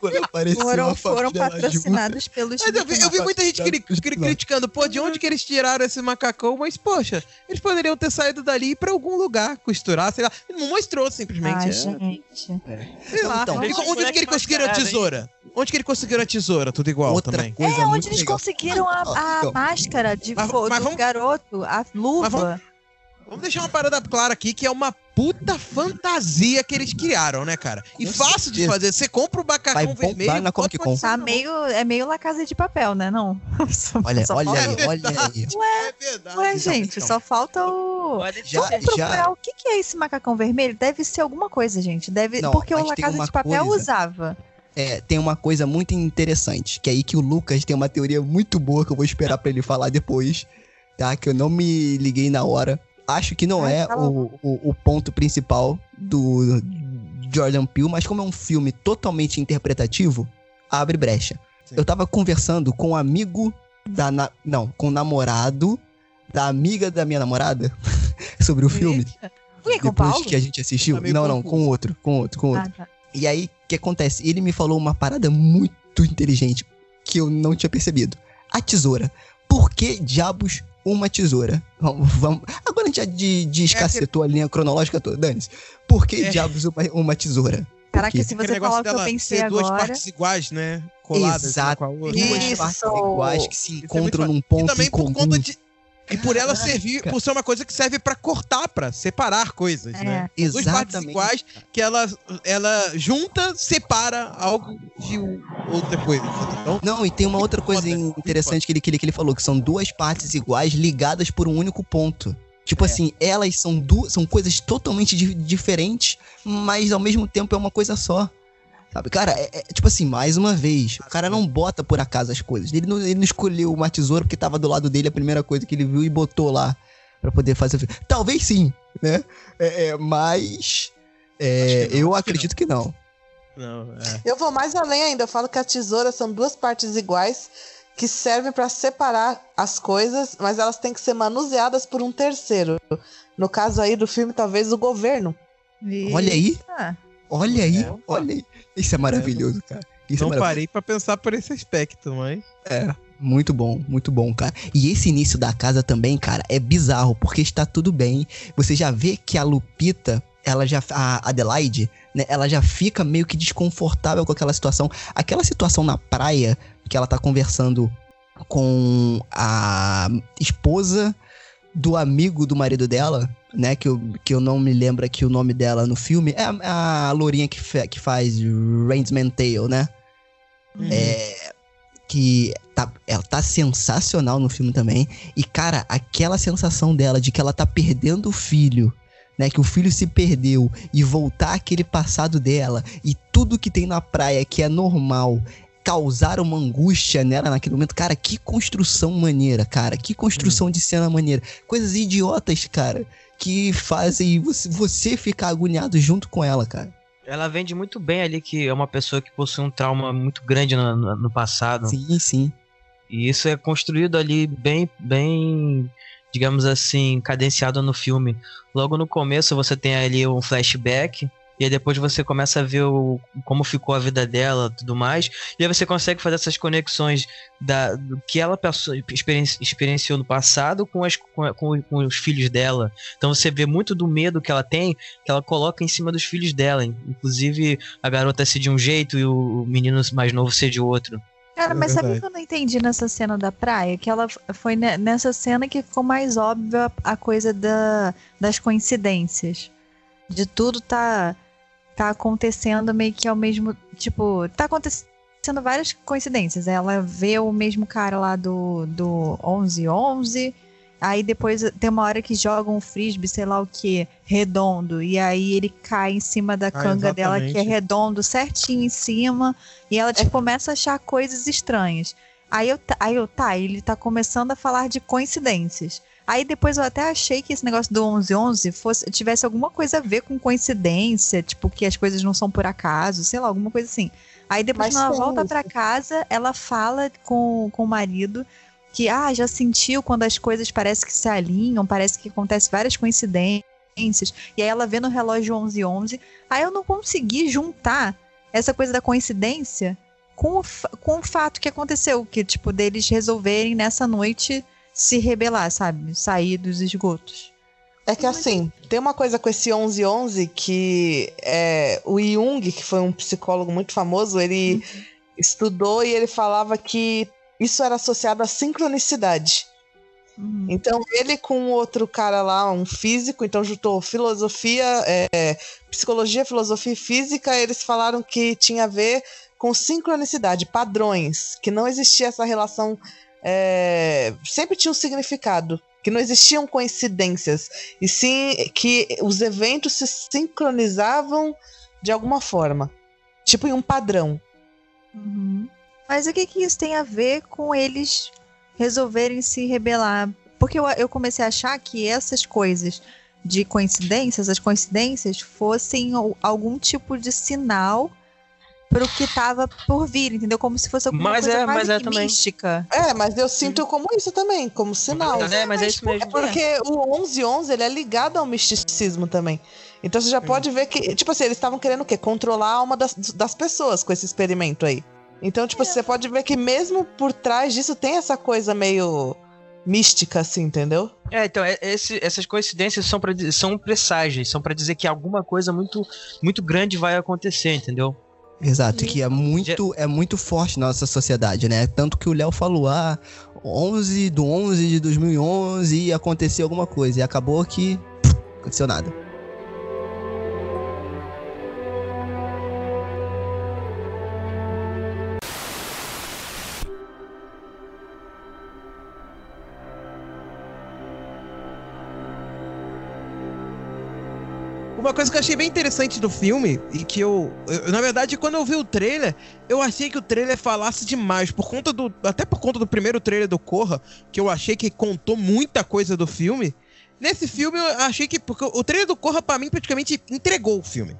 Quando apareceu Foram, a foram patrocinados pelos Mas eu vi, eu vi muita gente cri- cri- criticando, pô, de onde que eles tiraram esse macacão? Mas, poxa, eles poderiam ter saído dali pra algum lugar, costurar, sei lá. Não mostrou, simplesmente. Ai, é. gente. Sei lá. Então, Esse onde que moleque ele conseguiram a tesoura? Onde que ele conseguiram a tesoura? Tudo igual Outra também. coisa É, onde eles legal. conseguiram a, a Então. máscara de mas do vamos- garoto, a luva. Vamos- deixar uma parada clara aqui, que é uma puta fantasia que eles criaram, né, cara? E Com fácil de certeza. fazer. Você compra o Vai macacão vermelho... na Comic Con. Tá meio, é meio La Casa de Papel, né? Não. Só- Olha, só olha falta- aí, olha aí. mão. É verdade. Ué, gente, só falta o. Pode Já- Vamos procurar o que, que é esse macacão vermelho? Deve ser alguma coisa, gente. Deve... Não, Porque o La Casa de Papel coisa- usava. É, tem uma coisa muito interessante, que é aí que o Lucas tem uma teoria muito boa que eu vou esperar pra ele falar depois, tá? Que eu não me liguei na hora. Acho que não é o, o, o ponto principal do Jordan Peele, mas como é um filme totalmente interpretativo, abre brecha. Sim. Eu tava conversando com um amigo da... na- não, com o namorado da amiga da minha namorada sobre o filme. Por que, com o Depois Paulo? que a gente assistiu. Tá não, não, com outro, com outro, com outro. Ah, tá. E aí, o que acontece? Ele me falou uma parada muito inteligente que eu não tinha percebido. A tesoura. Por que diabos uma tesoura? Vamos, vamos- Agora a gente já de, descacetou a linha cronológica toda, Dane-se. Por que É. diabos uma, uma tesoura? Caraca, se você falar o que eu pensei ter duas agora. partes iguais, né? Coladas uma com a outra. Duas partes iguais que se muito encontram num E ponto também em por comum. conta de. E por ela Caraca. servir, por ser uma coisa que serve pra cortar, pra separar coisas, É. né? Duas partes Exatamente. iguais que ela, ela junta, separa algo de outra coisa. Então, Não, e tem uma outra coisa interessante que ele, que, ele, que ele falou, que são duas partes iguais ligadas por um único ponto. Tipo É. assim, elas são duas, são coisas totalmente di- diferentes, mas ao mesmo tempo é uma coisa só. Sabe, cara, é, é- tipo assim, mais uma vez, o cara não bota por acaso as coisas. Ele não, ele não escolheu uma tesoura porque tava do lado dele a primeira coisa que ele viu e botou lá pra poder fazer o filme. Talvez sim, né? É, é, mas é, não, eu acredito que não. não, é. Eu vou mais além ainda. Eu falo que a tesoura são duas partes iguais que servem para separar as coisas, mas elas têm que ser manuseadas por um terceiro. No caso aí do filme, talvez o governo. Olha aí, olha aí, É. olha aí. Isso é maravilhoso, cara. Isso é Não maravilhoso. parei pra pensar por esse aspecto, mas. É, muito bom, muito bom, cara. E esse início da casa também, cara, é bizarro, porque está tudo bem. Você já vê que a Lupita, ela já. A Adelaide, né? Ela já fica meio que desconfortável com aquela situação. Aquela situação na praia, que ela tá conversando com a esposa do amigo do marido dela, né? Que eu, que eu não me lembro aqui o nome dela no filme. É a, a lourinha que, fe- que faz Rainsman Tale, né? Uhum. É, que tá, ela tá sensacional no filme também. E, cara, aquela sensação dela de que ela tá perdendo o filho, né? Que o filho se perdeu e voltar aquele passado dela e tudo que tem na praia que é normal causar uma angústia nela naquele momento. Cara, que construção maneira, cara. Que construção de cena maneira. Coisas idiotas, cara, que fazem você, ficar agoniado junto com ela, cara. Ela vende muito bem ali que é uma pessoa que possui um trauma muito grande no, no, no passado. Sim, sim. E isso é construído ali bem, bem, digamos assim, cadenciado no filme. Logo no começo você tem ali um flashback. E aí depois você começa a ver o, como ficou a vida dela tudo mais. E aí você consegue fazer essas conexões da, do que ela passou, experienci- experienciou no passado com, as, com, com- com os filhos dela. Então você vê muito do medo que ela tem, que ela coloca em cima dos filhos dela. Inclusive a garota ser de um jeito e o menino mais novo ser de outro. Cara, É mas sabe o que eu não entendi nessa cena da praia? Que ela foi ne- nessa cena que ficou mais óbvia a coisa da, das coincidências. De tudo tá, tá acontecendo meio que ao mesmo. Tipo, tá acontecendo várias coincidências. Ela vê o mesmo cara lá do, do 1111. Aí depois tem uma hora que joga um frisbee, sei lá o que, redondo. E aí ele cai em cima da Ah, canga dela, que é redondo, certinho em cima. E ela, tipo, começa a achar coisas estranhas. Aí eu, aí eu, tá, ele tá começando a falar de coincidências. Aí depois eu até achei que esse negócio do 1111 fosse, tivesse alguma coisa a ver com coincidência, tipo, que as coisas não são por acaso, sei lá, alguma coisa assim. Aí depois, Mas quando ela volta pra casa, ela fala com, com o marido que, ah, já sentiu quando as coisas parecem que se alinham, parece que acontece várias coincidências. E aí ela vê no relógio 1111. Aí eu não consegui juntar essa coisa da coincidência com o, com o fato que aconteceu, que, tipo, deles resolverem nessa noite se rebelar, sabe? Sair dos esgotos. É que assim, tem uma coisa com esse 1111 que é, o Jung, que foi um psicólogo muito famoso, ele estudou e ele falava que isso era associado à sincronicidade. Uhum. Então, ele com outro cara lá, um físico, então juntou filosofia, é, psicologia, filosofia e física, eles falaram que tinha a ver com sincronicidade, padrões, que não existia essa relação, é, sempre tinha um significado, que não existiam coincidências, e sim que os eventos se sincronizavam de alguma forma, tipo em um padrão. Uhum. Mas o que, que isso tem a ver com eles resolverem se rebelar? Porque eu, eu comecei a achar que essas coisas de coincidências, as coincidências, fossem al- algum tipo de sinal pro que tava por vir, entendeu? Como se fosse alguma Mas coisa é- mas é também. mística. É, mas eu sinto como isso também, como sinal. É, mas é isso mesmo. É porque o 1111 ele é ligado ao misticismo também. Então você já pode ver que, tipo assim, eles estavam querendo o quê? Controlar a alma das, das pessoas com esse experimento aí. Então, tipo, você pode ver que mesmo por trás disso tem essa coisa meio mística, assim, entendeu? É, então, é- esse- essas coincidências são, pra, são presságios, são pra dizer que alguma coisa muito, muito grande vai acontecer, entendeu? Exato, que é muito, é muito forte na nossa sociedade, né? Tanto que o Léo falou, ah, 11 do 11 de 2011 ia acontecer alguma coisa. E acabou que pff, aconteceu nada. Que eu achei bem interessante do filme, e que eu, eu- Na verdade, quando eu vi o trailer, eu achei que o trailer falasse demais. Por conta do. Até por conta do primeiro trailer do Corra, que eu achei que contou muita coisa do filme. Nesse filme, eu achei que. Porque o trailer do Corra, pra mim, praticamente entregou o filme.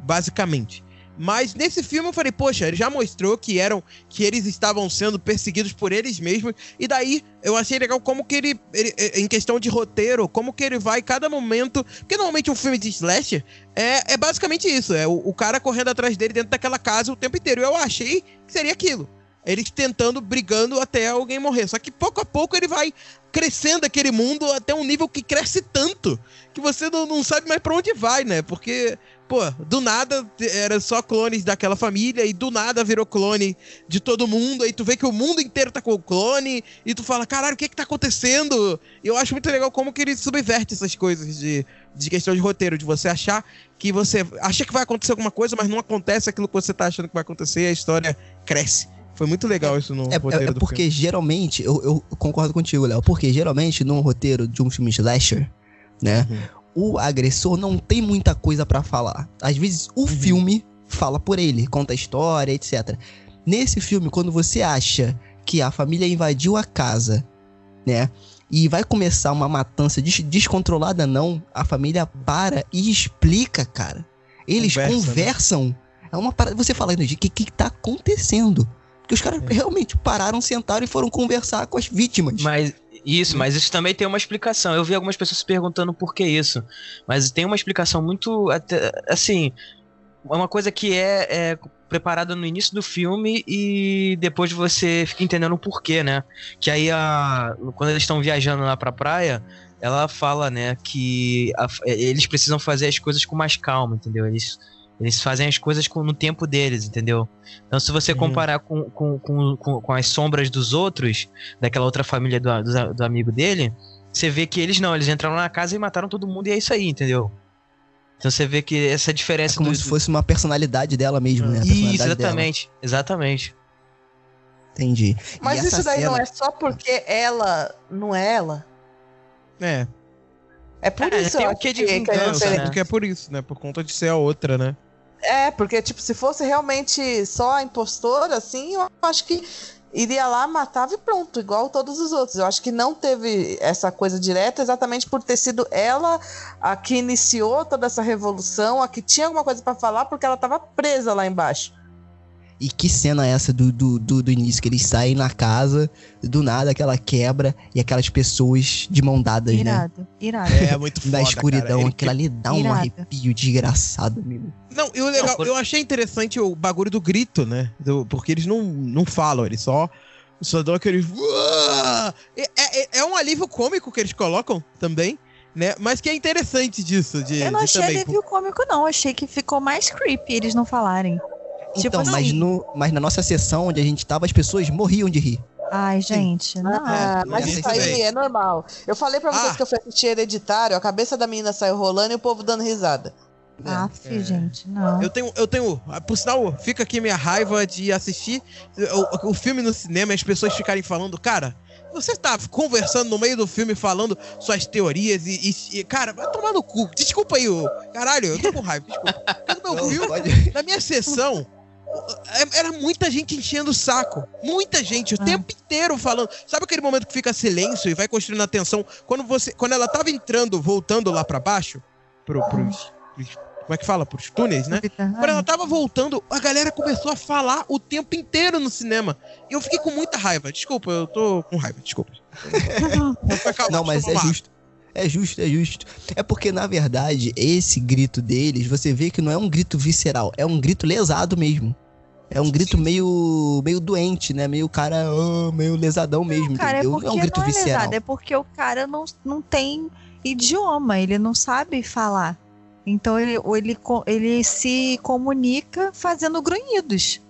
Basicamente. Mas nesse filme eu falei, poxa, ele já mostrou que eram que eles estavam sendo perseguidos por eles mesmos. E daí eu achei legal como que ele, ele- em questão de roteiro, como que ele vai cada momento. Porque normalmente um filme de slasher é, é basicamente isso: é o, o cara correndo atrás dele dentro daquela casa o tempo inteiro. Eu achei que seria aquilo. Eles tentando, brigando até alguém morrer. Só que pouco a pouco ele vai crescendo aquele mundo até um nível que cresce tanto que você não, não sabe mais pra onde vai, né? Porque, pô, do nada era só clones daquela família e do nada virou clone de todo mundo. Aí tu vê que o mundo inteiro tá com o clone e tu fala, caralho, o que que tá acontecendo? E eu acho muito legal como que ele subverte essas coisas de, de questão de roteiro, de você achar que você acha que vai acontecer alguma coisa, mas não acontece aquilo que você tá achando que vai acontecer e a história cresce. Foi muito legal isso no É, roteiro é- é do porque geralmente, eu, eu concordo contigo, Léo, porque geralmente num roteiro de um filme slasher, né, Uhum. O agressor não tem muita coisa pra falar. Às vezes o filme fala por ele, conta a história, etc. Nesse filme, quando você acha que a família invadiu a casa, né, e vai começar uma matança des- descontrolada, não, a família para e explica, cara. Eles Conversa, né? conversam. É uma parada. Você fala, o que, que tá acontecendo? Porque os caras É. realmente pararam, sentaram e foram conversar com as vítimas. Mas isso, mas isso também tem uma explicação. Eu vi algumas pessoas se perguntando por que isso. Mas tem uma explicação muito. até- Assim. É uma coisa que é, é preparada no início do filme e depois você fica entendendo o porquê, né? Que aí a, quando eles estão viajando lá pra praia, ela fala, né, que a- eles precisam fazer as coisas com mais calma, entendeu? Eles, eles fazem as coisas com- no tempo deles, entendeu? Então, se você Uhum. comparar com, com, com, com, com as sombras dos outros, daquela outra família do, do, do amigo dele, você vê que eles não, eles entraram na casa e mataram todo mundo e é isso aí, entendeu? Então você vê que essa É diferença como do- se fosse uma personalidade dela mesmo, né? Isso, personalidade dela. exatamente, exatamente. Entendi. Mas E isso daí não cena- é só porque ela não é ela? É, É por É, isso tem eu o de que- que é vingança, é, eu diferente. sinto que é por isso, né? Por conta de ser a outra, né? É, porque, tipo, se fosse realmente só a impostora, assim, eu acho que iria lá, matava e pronto, igual todos os outros. Eu acho que não teve essa coisa direta exatamente por ter sido ela a que iniciou toda essa revolução, a que tinha alguma coisa pra falar, porque ela tava presa lá embaixo. E que cena é essa do, do, do, do início? Que eles saem na casa, do nada aquela quebra e aquelas pessoas de mão dadas, né? Irado, irado. É muito foda, Na escuridão, cara. Aquilo ali dá um Irado. arrepio desgraçado, amigo. Não, e o legal, Não, por- eu achei interessante o bagulho do grito, né? Do- porque eles não, não falam, eles só, só dão aquele. "Uah!" É, é, é um alívio cômico que eles colocam também, né? Mas que é interessante disso. De, Eu não de achei também, alívio cômico, não. Achei que ficou mais creepy eles não falarem. Tipo Então, mas, assim. no, mas na nossa sessão onde a gente tava, as pessoas morriam de rir. Ai, gente, não. Ah, mas é isso isso aí é normal. Eu falei pra vocês Ah. que eu fui assistir Hereditário, a cabeça da menina saiu rolando e o povo dando risada. Aff, É. gente, não. Eu tenho, eu tenho. ah, Por sinal, fica aqui minha raiva de assistir o, o filme no cinema e as pessoas ficarem falando, cara. Você tá conversando no meio do filme falando suas teorias e, e- e, cara, vai tomar no cu. Desculpa aí, ô. Caralho, eu tô com raiva. Desculpa. No meu filme, pode- na minha sessão, é- era muita gente enchendo o saco. Muita gente, o Ah. tempo inteiro falando. Sabe aquele momento que fica silêncio e vai construindo a tensão? Quando, você, quando ela tava entrando, voltando lá pra baixo, pro, pros, pros- Como é que fala? Pros túneis, né? Quando ela tava voltando, a galera começou a falar o tempo inteiro no cinema. E eu fiquei com muita raiva. Desculpa, eu tô com raiva, desculpa. Não, mas é justo. É justo, é justo. É porque, na verdade, esse grito deles, você vê que não é um grito visceral, é um grito lesado mesmo. É um grito meio meio doente, né? Meio cara, ah, meio lesadão mesmo, Cara, é entendeu? porque Não é um grito não é visceral. lesado, é porque o cara não, não tem idioma, ele não sabe falar. Então ele, ele, ele se comunica fazendo grunhidos.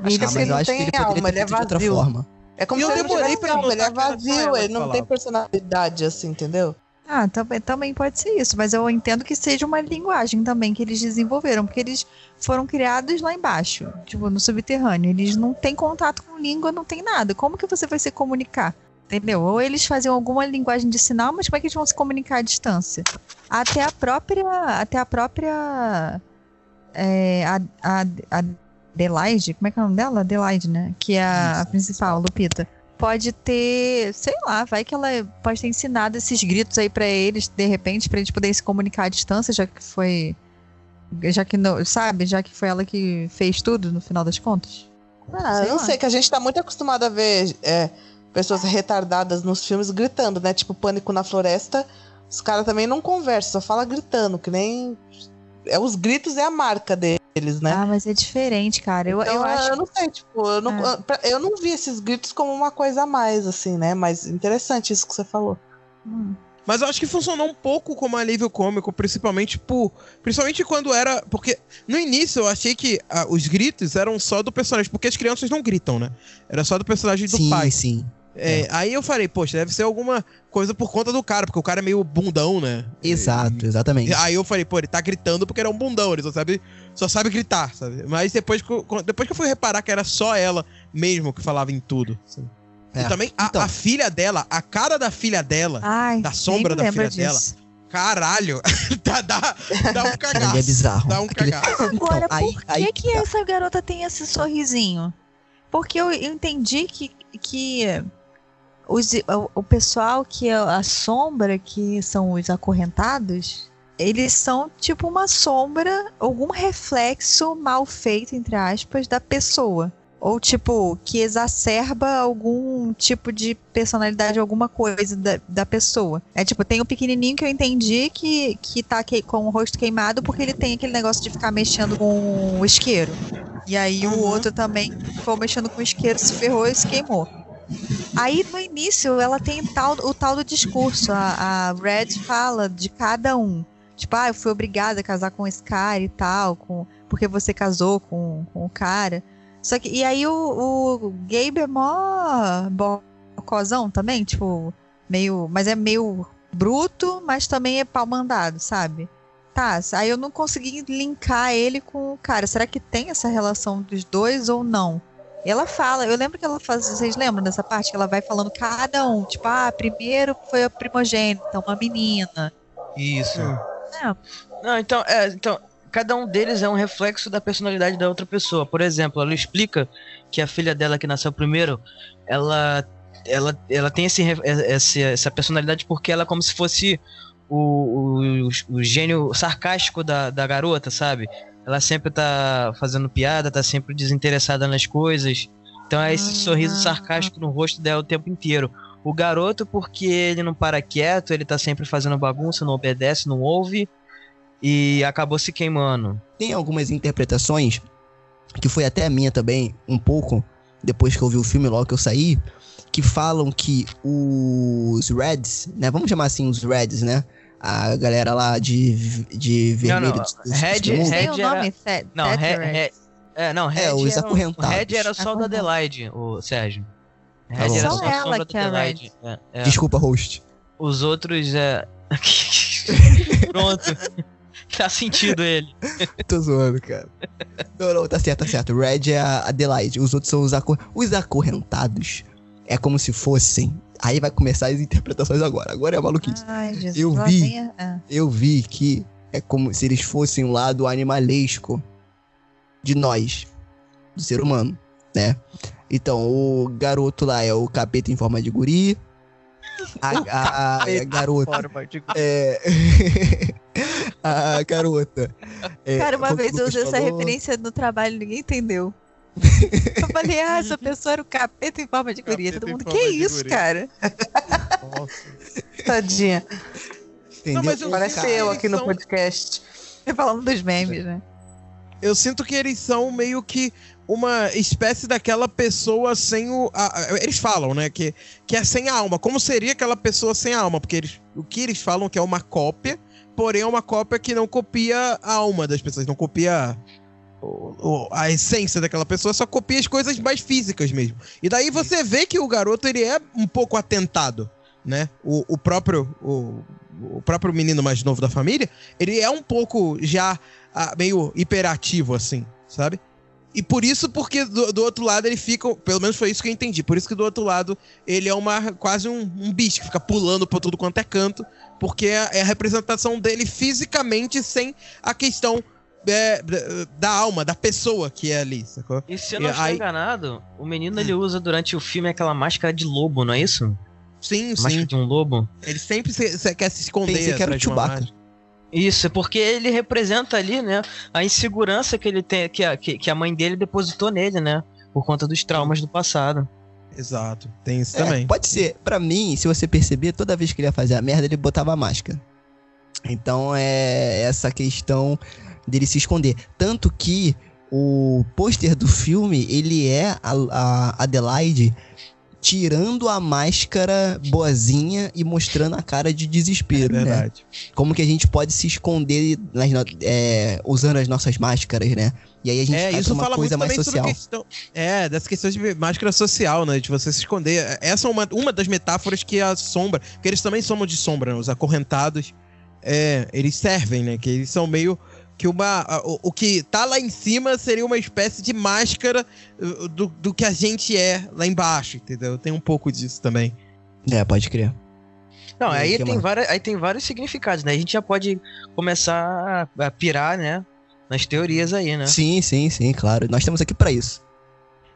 Acho que Ah, assim, mas eu não acho que tem ele poderia alma, ter ele é feito de outra vazio. forma. É como E eu se ele não demorei pra ele é vazio, ele não tem personalidade, assim, entendeu? Ah, também, também pode ser isso, mas eu entendo que seja uma linguagem também que eles desenvolveram, porque eles foram criados lá embaixo, tipo, no subterrâneo. Eles não têm contato com língua, não tem nada. Como que você vai se comunicar? Entendeu? Ou eles faziam alguma linguagem de sinal, mas como é que eles vão se comunicar à distância? Até a própria. Até a própria. É, a, a, a Adelaide, como é que é o nome dela? Adelaide, né? Que é a, a principal, Lupita pode ter, sei lá, vai que ela pode ter ensinado esses gritos aí pra eles, de repente, pra eles poderem se comunicar à distância, já que foi. Já que não, sabe? Já que foi ela que fez tudo no final das contas. Ah, Sei eu não sei, que a gente tá muito acostumado a ver é, pessoas retardadas nos filmes gritando, né? Tipo, Pânico na Floresta. Os caras também não conversam, só fala gritando, que nem. É, os gritos é a marca deles, né? Ah, mas é diferente, cara. Eu, Então, eu acho. eu não sei, tipo, eu não, É. pra- eu não vi esses gritos como uma coisa a mais, assim, né? Mas interessante isso que você falou. Hum. Mas eu acho que funcionou um pouco como alívio cômico, principalmente por. Principalmente quando era. Porque no início eu achei que ah, os gritos eram só do personagem, porque as crianças não gritam, né? Era só do personagem do sim, pai. sim. É, Aí eu falei, poxa, deve ser alguma coisa por conta do cara, porque o cara é meio bundão, né? Exato, exatamente. Aí eu falei, pô, ele tá gritando porque ele é um bundão, ele só sabe, só sabe gritar, sabe? Mas depois que, eu, depois que eu fui reparar que era só ela mesmo que falava em tudo. sabe? É. E também a, Então. a filha dela, a cara da filha dela, Ai, da sombra da filha dela, disso. caralho, dá, dá, dá um cagaço. Ele é bizarro. Dá um Aquele- cagaço. Agora, Então, aí- por que, aí que que tá. essa garota tem esse sorrisinho? Porque eu eu entendi que, que os, o, o pessoal que é a sombra, que são os acorrentados, eles são tipo uma sombra, algum reflexo mal feito, entre aspas, da pessoa. Ou tipo, que exacerba algum tipo de personalidade, alguma coisa da, da pessoa. É tipo, tem o pequenininho que eu entendi que, que tá que- com o rosto queimado porque ele tem aquele negócio de ficar mexendo com o isqueiro. E aí o Uhum. outro também ficou mexendo com o isqueiro, se ferrou e se queimou. Aí no início ela tem tal, o tal do discurso. A, a Red fala de cada um. Tipo, ah, eu fui obrigada a casar com esse cara e tal, com, porque você casou com, com o cara. Só que, e aí o, o Gabe é mó bocozão também, tipo, meio. Mas é meio bruto, mas também é pau mandado, sabe? Tá, aí eu não consegui linkar ele com o cara. Será que tem essa relação dos dois ou não? Ela fala, eu lembro que ela faz, vocês lembram dessa parte que ela vai falando cada um, tipo, ah, primeiro foi a primogênita, uma menina. Isso. É, Não, então, é, então, cada um deles é um reflexo da personalidade da outra pessoa. Por exemplo, ela explica que a filha dela que nasceu primeiro, ela ela, ela tem esse, re- essa, essa personalidade porque ela é como se fosse o, o, o gênio sarcástico da, da garota, sabe? Ela sempre tá fazendo piada, tá sempre desinteressada nas coisas. Então é esse Ah. sorriso sarcástico no rosto dela o tempo inteiro. O garoto, porque ele não para quieto, ele tá sempre fazendo bagunça, não obedece, não ouve e acabou se queimando. Tem algumas interpretações, que foi até a minha também, um pouco, depois que eu vi o filme logo que eu saí, que falam que os Reds, né? Vamos chamar assim os Reds, né? A galera lá de, de vermelho. não, dos- dos- Red- o Red era- nome? Não, Re- Theorex. Re- é, não, Red É, os era, o acorrentados. Red era só da. Adelaide, o Sérgio. Tá Red bom. era Só só ela que é Adelaide. É, é. Desculpa, host. Os outros é. Pronto. Tá sentido ele. Tô zoando, cara. Não, não, tá certo, tá certo. Red é a Adelaide, os outros são os, acor... os acorrentados. É como se fossem. Aí vai começar as interpretações agora. Agora é a maluquice. Ai, Jesus. Eu vi. a- ah. Eu vi que é como se eles fossem um lado animalesco de nós, do ser humano, né? Então, o garoto lá é o capeta em forma de guri. A, a- a- a garota. É... a garota. é, Cara, uma vez eu usei essa falou, referência no trabalho e ninguém entendeu. Eu falei, ah, essa pessoa era o capeta em forma de guria. Todo mundo, que isso, guria." cara? Tadinha. entendeu? Não, mas eu- aqui no são- podcast. Falando dos memes, né? Eu sinto que eles são meio que uma espécie daquela pessoa sem o. a- eles falam, né? Que, que é sem alma. Como seria aquela pessoa sem alma? Porque eles, o que eles falam que é uma cópia, porém é uma cópia que não copia a alma das pessoas, não copia a essência daquela pessoa, só copia as coisas mais físicas mesmo. E daí você vê que o garoto ele é um pouco atentado, né? O, o próprio. O, o próprio menino mais novo da família, ele é um pouco já ah, meio hiperativo, assim, sabe? E por isso, porque do, do outro lado ele fica. Pelo menos foi isso que eu entendi. Por isso que do outro lado ele é uma quase um, um bicho que fica pulando por tudo quanto é canto. Porque é, é a representação dele fisicamente sem a questão é, da- da alma, da pessoa que é ali, sacou? E se eu E não estou aí- enganado, o menino ele usa durante o filme aquela máscara de lobo, não é isso? Sim, Máscara sim. de um lobo. Ele sempre se- se- quer se esconder. Pensei que era o Chewbacca. máscara. Isso, é porque ele representa ali, né, a insegurança que ele tem, que a, que, que a mãe dele depositou nele, né? Por conta dos traumas do passado. Exato, tem isso É, também. pode ser. Pra mim, se você perceber, toda vez que ele ia fazer a merda, ele botava a máscara. Então é essa questão dele se esconder. Tanto que o pôster do filme, ele é a, a Adelaide tirando a máscara boazinha e mostrando a cara de É desespero, né? verdade. Como que a gente pode se esconder nas é, usando as nossas máscaras, né? E aí a gente É, isso uma fala coisa muito mais social. questão. É, dessa questão de máscara social, né? De você se esconder. Essa é uma, uma das metáforas que a sombra. Porque eles também somam de sombra, né? Os acorrentados. É, eles servem, né? Que eles são meio. Que uma. O, o que tá lá em cima seria uma espécie de máscara uh, do, do que a gente é lá embaixo, entendeu? Tem um pouco disso também. É, pode crer. Não, aí, aí tem, várias, aí tem vários significados, né? A gente já pode começar a pirar, né? Nas teorias aí, né? Sim, sim, sim, claro. Nós estamos aqui pra isso.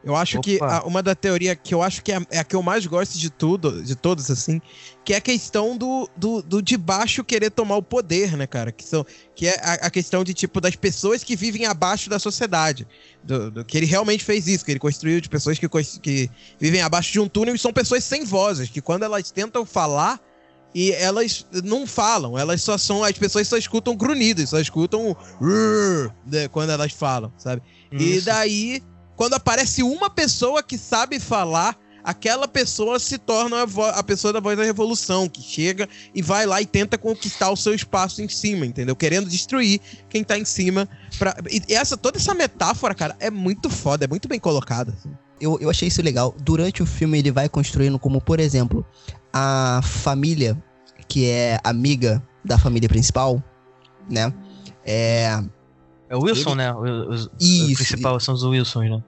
Eu acho Opa. que a- uma da teoria que eu acho que é a, é a que eu mais gosto de tudo, de todos, assim, que é a questão do, do, do de baixo querer tomar o poder, né, cara? Que, são, que é a, a questão de, tipo, das pessoas que vivem abaixo da sociedade. Do, do- que ele realmente fez isso, que ele construiu de pessoas que, que vivem abaixo de um túnel e são pessoas sem vozes, que quando elas tentam falar, e elas não falam, elas só são. As pessoas só escutam grunhidos, só escutam. Né, quando elas falam, sabe? E Isso. daí, quando aparece uma pessoa que sabe falar, aquela pessoa se torna a, a pessoa da voz da revolução, que chega e vai lá e tenta conquistar o seu espaço em cima, entendeu? Querendo destruir quem tá em cima. Pra... E essa, toda essa metáfora, cara, é muito foda, é muito bem colocada. assim. Eu, eu achei isso legal. Durante o filme, ele vai construindo como, por exemplo, a família, que é amiga da família principal, né? É. É o Wilson, Ele- né? O, os- o Isso. principal são os Wilsons, né?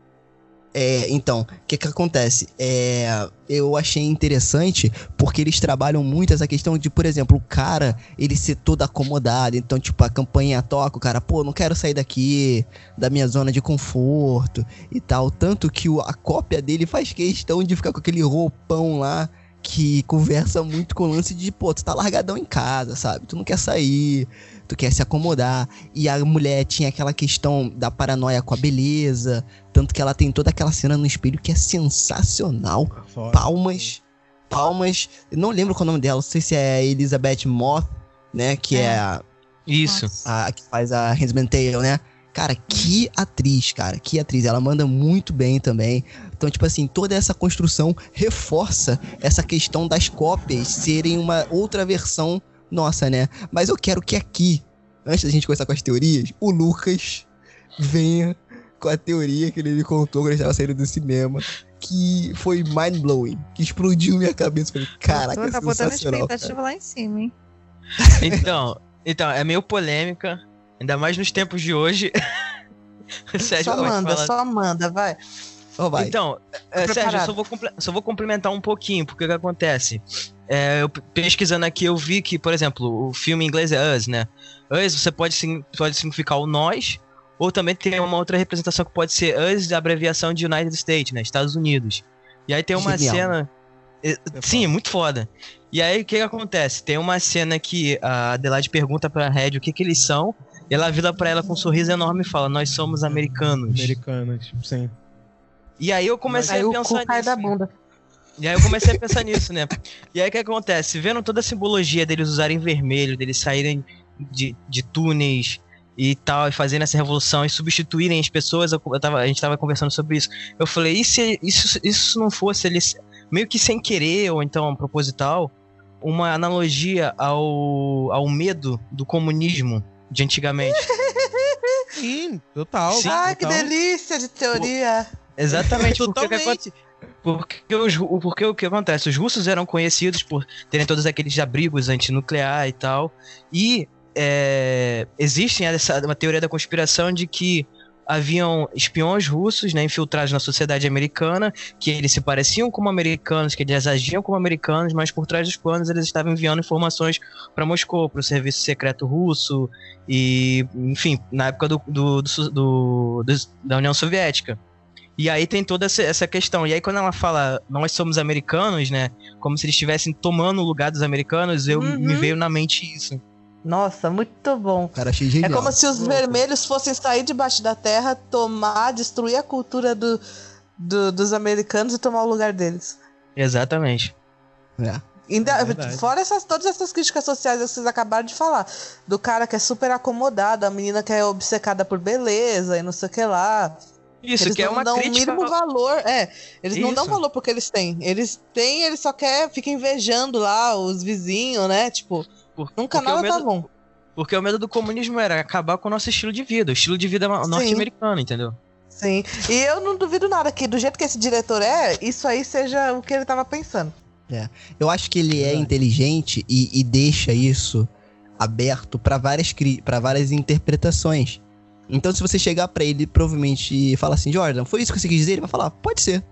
É, então, o que que acontece? É, eu achei interessante porque eles trabalham muito essa questão de, por exemplo, o cara, ele ser todo acomodado. Então, tipo, a campanha toca, o cara, pô, não quero sair daqui da minha zona de conforto e tal. Tanto que a cópia dele faz questão de ficar com aquele roupão lá que conversa muito com o lance de, pô, tu tá largadão em casa, sabe? Tu não quer sair, tu quer se acomodar. E a mulher tinha aquela questão da paranoia com a beleza. Tanto que ela tem toda aquela cena no espelho que é sensacional. Foda. Palmas, palmas. Eu não lembro qual é o nome dela, não sei se é Elizabeth Moth, né? Que é, É. a, Isso. Nossa. a que faz a Handmaid's Tale, né? Cara, que atriz, cara, que atriz. Ela manda muito bem também. Então, tipo assim, toda essa construção reforça essa questão das cópias serem uma outra versão nossa, né? Mas eu quero que aqui, antes da gente começar com as teorias, o Lucas venha com a teoria que ele me contou quando ele estava saindo do cinema. Que foi mind-blowing, que explodiu minha cabeça. Falei, caraca, tá é botando a sensacional. cara. expectativa lá em cima, hein? Então, então, é meio polêmica, ainda mais nos tempos de hoje. Só manda, falar. só manda, vai. Vai. Então, é, Sérgio, eu só vou, só vou complementar um pouquinho, porque o que acontece? É, eu pe- pesquisando aqui, eu vi que, por exemplo, o filme em inglês é Us, né? Us você pode, sign- pode significar o nós, ou também tem uma outra representação que pode ser Us, a abreviação de United States, né? Estados Unidos. E aí tem uma Genial. cena. é, Sim, é muito foda. E aí o que, que acontece? Tem uma cena que a Adelaide pergunta pra Red o que, que eles são, e ela vira pra ela com um sorriso enorme e fala: Nós somos americanos. Americanas, sim. E aí eu comecei Aí a o pensar cu cai nisso. da bunda. E aí eu comecei a pensar nisso, né? E aí o que acontece? Vendo toda a simbologia deles usarem vermelho, deles saírem de, de túneis e tal, e fazendo essa revolução e substituírem as pessoas, eu, eu tava, a gente tava conversando sobre isso. Eu falei, e se isso, isso não fosse eles meio que sem querer, ou então proposital, uma analogia ao, ao medo do comunismo de antigamente? Sim, total. Sim, Ai, que total. delícia de teoria. Exatamente, porque, o que porque, os, porque o que acontece? Os russos eram conhecidos por terem todos aqueles abrigos antinuclear e tal. E é, existe essa, uma teoria da conspiração de que haviam espiões russos né, infiltrados na sociedade americana, que eles se pareciam como americanos, que eles agiam como americanos, mas por trás dos planos eles estavam enviando informações para Moscou, para o serviço secreto russo e, enfim, na época do, do- do do- da União Soviética. E aí tem toda essa, essa questão. E aí quando ela fala nós somos americanos, né? Como se eles estivessem tomando o lugar dos americanos, eu Uhum. me veio na mente isso. Nossa, muito bom. Cara, achei É genial. como se os vermelhos fossem sair debaixo da terra, tomar, destruir a cultura do, do- dos americanos e tomar o lugar deles. Exatamente. É. Ainda, É fora essas, todas essas críticas sociais que vocês acabaram de falar. Do cara que é super acomodado, a menina que é obcecada por beleza e não sei o que lá. Isso, eles que é não uma dão o crítica. mínimo valor. É, eles não dão Isso. valor porque eles têm. Eles têm, eles só quer, fica invejando lá os vizinhos, né? Tipo, por- nunca o nada tá medo- bom. Porque o medo do comunismo era acabar com o nosso estilo de vida, o estilo de vida norte-americano, entendeu? Sim. E eu não duvido nada que, do jeito que esse diretor é, isso aí seja o que ele tava pensando. É. Eu acho que ele é inteligente e, e deixa isso aberto para várias, pra várias interpretações. Então, se você chegar para ele provavelmente e falar assim, Jordan, foi isso que você quis dizer? Ele vai falar, pode ser.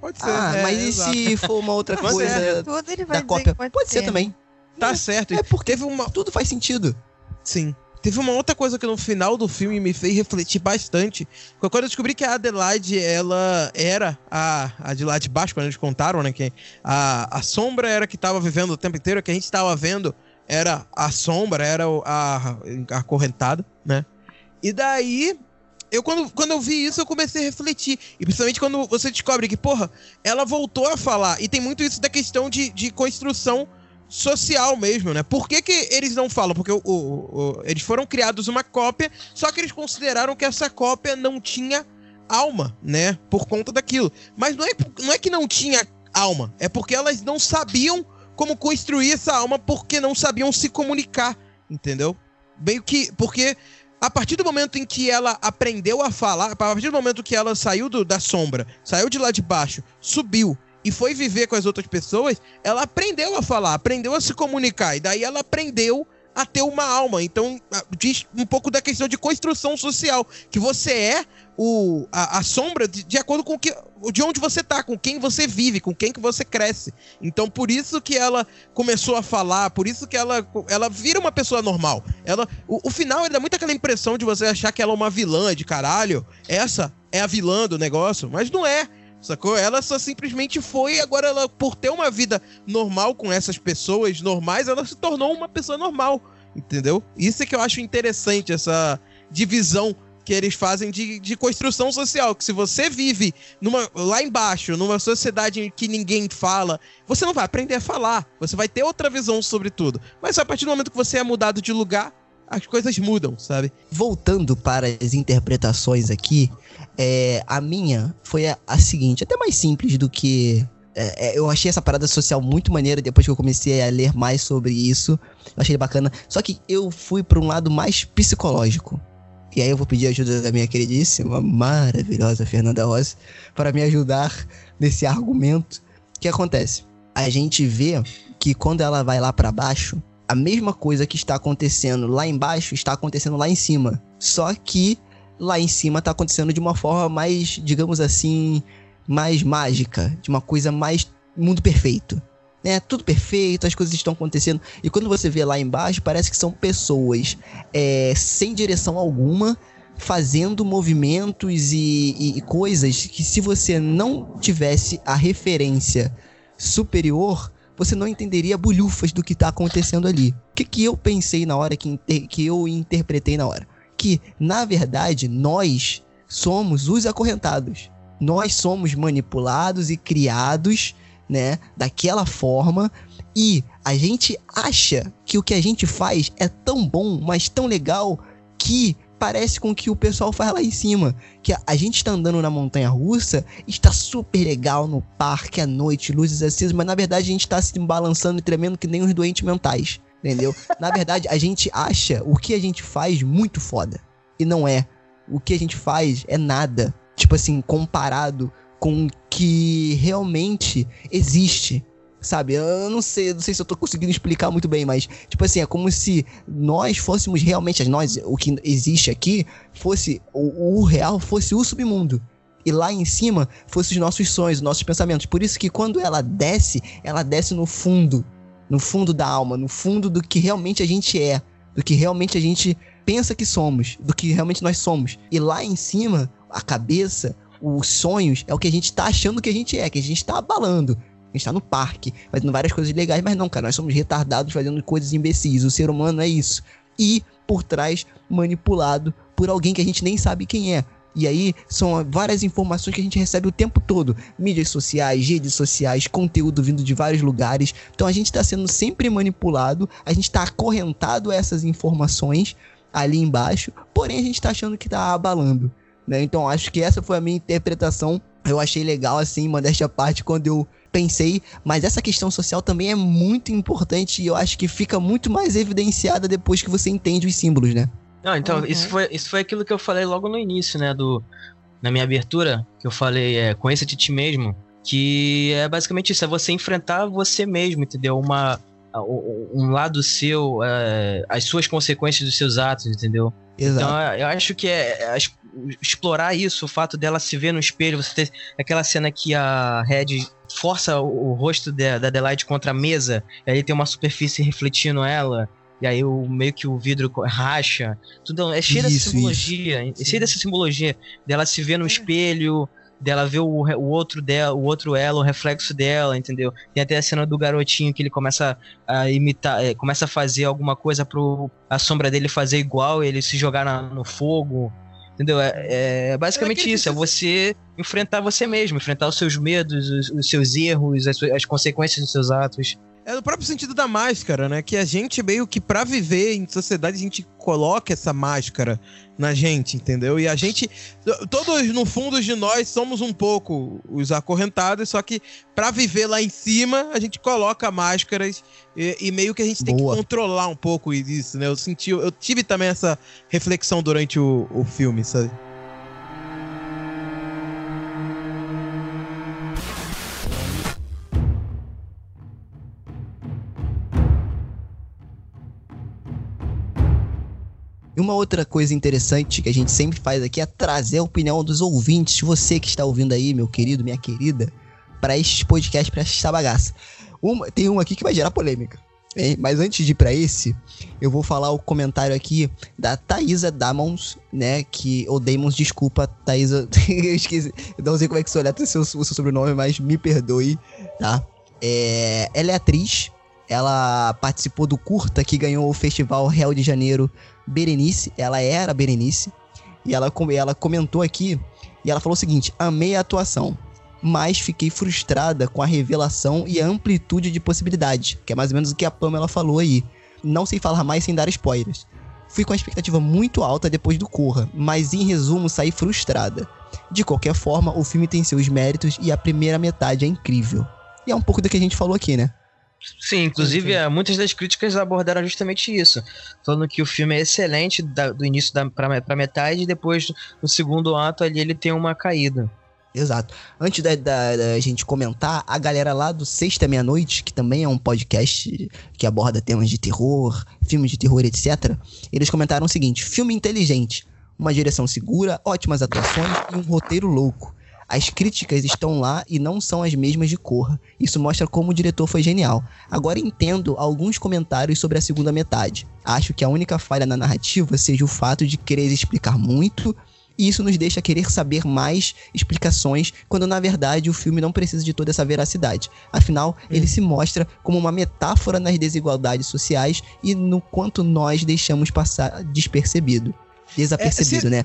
Pode ser. Ah, é, mas e exato. se for uma outra Pode coisa ser. Tudo ele vai da cópia? pode, Pode ser ser. também. Tá certo. É porque Teve uma. tudo faz sentido. Sim. Teve uma outra coisa que no final do filme me fez refletir bastante. Foi quando eu descobri que a Adelaide, ela era a, a de lá de baixo, quando eles contaram, né? Que a, a sombra era que tava vivendo o tempo inteiro, que a gente tava vendo era a sombra, era o- a, a acorrentada, né? E daí, eu quando, quando eu vi isso, eu comecei a refletir. E principalmente quando você descobre que, porra, ela voltou a falar. E tem muito isso da questão de, de construção social mesmo, né? Por que, que eles não falam? Porque o, o- o- eles foram criados uma cópia, só que eles consideraram que essa cópia não tinha alma, né? Por conta daquilo. Mas não é, não é que não tinha alma, é porque elas não sabiam como construir essa alma porque não sabiam se comunicar, entendeu? Meio que. Porque a partir do momento em que ela aprendeu a falar, a partir do momento que ela saiu do- da sombra, saiu de lá de baixo, subiu e foi viver com as outras pessoas, ela aprendeu a falar, aprendeu a se comunicar, e daí ela aprendeu a ter uma alma. Então, diz um pouco da questão de construção social, que você é o, a, a sombra de, de acordo com que, de onde você tá, com quem você vive, com quem que você cresce. Então, por isso que ela começou a falar, por isso que ela, ela vira uma pessoa normal. Ela, o, o final ele dá muito aquela impressão de você achar que ela é uma vilã de caralho. Essa é a vilã do negócio, mas não é. Sacou? Ela só simplesmente foi, agora ela, por ter uma vida normal com essas pessoas normais, ela se tornou uma pessoa normal. Entendeu? Isso é que eu acho interessante, essa divisão que eles fazem de, de construção social. Que se você vive numa, lá embaixo, numa sociedade em que ninguém fala, você não vai aprender a falar. Você vai ter outra visão sobre tudo. Mas a partir do momento que você é mudado de lugar, as coisas mudam, sabe? Voltando para as interpretações aqui, é, a minha foi a, a seguinte, até mais simples do que. é, é, eu achei essa parada social muito maneira depois que eu comecei a ler mais sobre isso. Eu achei bacana. Só que eu fui para um lado mais psicológico. E aí eu vou pedir a ajuda da minha queridíssima, maravilhosa Fernanda Rossi para me ajudar nesse argumento. O que acontece? A gente vê que quando ela vai lá para baixo, a mesma coisa que está acontecendo lá embaixo está acontecendo lá em cima. Só que lá em cima está acontecendo de uma forma mais, digamos assim, mais mágica, de uma coisa mais mundo perfeito. Né? Tudo perfeito, as coisas estão acontecendo. E quando você vê lá embaixo, parece que são pessoas é, sem direção alguma, fazendo movimentos e, e- e coisas que se você não tivesse a referência superior, você não entenderia bulhufas do que tá acontecendo ali. O que, que eu pensei na hora, que, que eu interpretei na hora? Que, na verdade, nós somos os acorrentados. Nós somos manipulados e criados, né, daquela forma. E a gente acha que o que a gente faz é tão bom, mas tão legal, que parece com o que o pessoal faz lá em cima. Que a, gente está andando na montanha russa, está super legal no parque à noite, luzes acesas, mas na verdade a gente está se balançando e tremendo que nem os doentes mentais. Entendeu? Na verdade, a gente acha o que a gente faz muito foda. E não é. O que a gente faz é nada. Tipo assim, comparado com o que realmente existe. Sabe? Eu não sei, não sei se eu tô conseguindo explicar muito bem, mas, tipo assim, é como se nós fôssemos realmente, nós, o que existe aqui, fosse, o, o real fosse o submundo. E lá em cima fossem os nossos sonhos, os nossos pensamentos. Por isso que quando ela desce, ela desce no fundo, no fundo da alma, no fundo do que realmente a gente é, do que realmente a gente pensa que somos, do que realmente nós somos. E lá em cima, a cabeça, os sonhos, é o que a gente tá achando que a gente é, que a gente tá abalando. A gente tá no parque, fazendo várias coisas legais, mas não, cara, nós somos retardados fazendo coisas imbecis. O ser humano é isso. E por trás, manipulado por alguém que a gente nem sabe quem é. E aí são várias informações que a gente recebe o tempo todo: mídias sociais, redes sociais, conteúdo vindo de vários lugares. Então a gente está sendo sempre manipulado, a gente está acorrentado a essas informações ali embaixo, porém a gente está achando que está abalando. Né? Então acho que essa foi a minha interpretação. Eu achei legal, assim, modéstia à parte, quando eu pensei, mas essa questão social também é muito importante e eu acho que fica muito mais evidenciada depois que você entende os símbolos, né? Não, então, Uhum. isso, foi, isso foi aquilo que eu falei logo no início, né? Do, na minha abertura, que eu falei, é, conheça-te ti mesmo. Que é basicamente isso, é você enfrentar você mesmo, entendeu? Uma, um lado seu, é, as suas consequências dos seus atos, entendeu? Exato. Então, eu acho que é, é explorar isso, o fato dela se ver no espelho, você ter aquela cena que a Red força o, o rosto da, da Adelaide contra a mesa, e aí tem uma superfície refletindo ela, e aí o, meio que o vidro racha. Tudo é cheio Isso, dessa simbologia, é cheio dessa simbologia dela se ver no espelho, dela ver o, o outro dela, o outro ela, o reflexo dela, entendeu? Tem até a cena do garotinho que ele começa a imitar, é, começa a fazer alguma coisa pro a sombra dele fazer igual, ele se jogar na- no fogo. Entendeu? É, é basicamente isso, é você enfrentar você mesmo, enfrentar os seus medos, os, os seus erros, as, as consequências dos seus atos. É no próprio sentido da máscara, né? Que a gente meio que pra viver em sociedade a gente coloca essa máscara na gente, entendeu? E a gente todos no fundo de nós somos um pouco os acorrentados, só que pra viver lá em cima a gente coloca máscaras e, e meio que a gente tem Boa. que controlar um pouco isso, né? Eu senti, eu tive também essa reflexão durante o, o filme, sabe? E uma outra coisa interessante que a gente sempre faz aqui é trazer a opinião dos ouvintes, você que está ouvindo aí, meu querido, minha querida, para estes podcasts, para esta bagaça. Uma- tem um aqui que vai gerar polêmica. hein? Mas antes de ir para esse, eu vou falar o comentário aqui da Thaisa Damons, né? Que. Ou Damons, desculpa, Thaisa. eu esqueci. Eu não sei como é que se olha o seu, o seu sobrenome, mas me perdoe, tá? É, ela é atriz. Ela participou do curta que ganhou o Festival Real de Janeiro Berenice, ela era Berenice, e ela, ela comentou aqui, e ela falou o seguinte: amei a atuação, mas fiquei frustrada com a revelação e a amplitude de possibilidades, que é mais ou menos o que a Pamela falou aí. Não sei falar mais sem dar spoilers. Fui com a expectativa muito alta depois do Corra, mas em resumo saí frustrada. De qualquer forma, o filme tem seus méritos e a primeira metade é incrível. E é um pouco do que a gente falou aqui, né? Sim, inclusive é, muitas das críticas abordaram justamente isso, falando que o filme é excelente da- do início da, pra, pra metade e depois no segundo ato ali ele tem uma caída. Exato. Antes da, da- da gente comentar, a galera lá do Sexta Meia-Noite, que também é um podcast que aborda temas de terror, filmes de terror, etc., eles comentaram o seguinte: filme inteligente, uma direção segura, ótimas atuações e um roteiro louco. As críticas estão lá e não são as mesmas de Corra. Isso mostra como o diretor foi genial. Agora entendo alguns comentários sobre a segunda metade. Acho que a única falha na narrativa seja o fato de querer explicar muito e isso nos deixa querer saber mais explicações, quando na verdade o filme não precisa de toda essa veracidade. Afinal, ele se mostra como uma metáfora nas desigualdades sociais e no quanto nós deixamos passar despercebido. Desapercebido, se- né?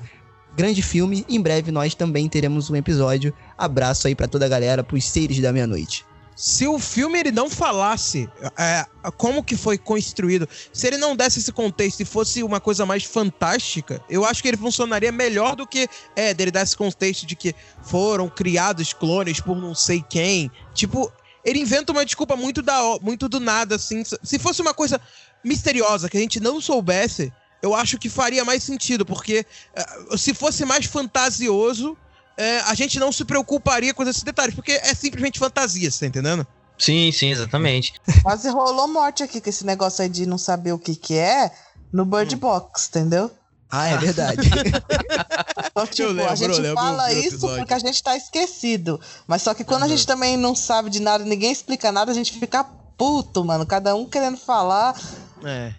Grande filme, em breve nós também teremos um episódio. Abraço aí pra toda a galera, pros seres da meia-noite. se o filme ele não falasse é, como que foi construído, se ele não desse esse contexto e fosse uma coisa mais fantástica, eu acho que ele funcionaria melhor do que é, dele dar esse contexto de que foram criados clones por não sei quem. Tipo, ele inventa uma desculpa muito, da, muito do nada, assim. Se fosse uma coisa misteriosa que a gente não soubesse, eu acho que faria mais sentido, porque é, se fosse mais fantasioso, é, a gente não se preocuparia com esses detalhes, porque é simplesmente fantasia, você tá entendendo? Sim, sim, exatamente. Quase rolou morte aqui com esse negócio aí de não saber o que que é no Bird Box, entendeu? Ah, é verdade. Então, tipo, lembro, a gente lembro fala do isso episódio. porque a gente tá esquecido. Mas só que quando a gente também não sabe de nada, ninguém explica nada, a gente fica puto, mano. Cada um querendo falar, É.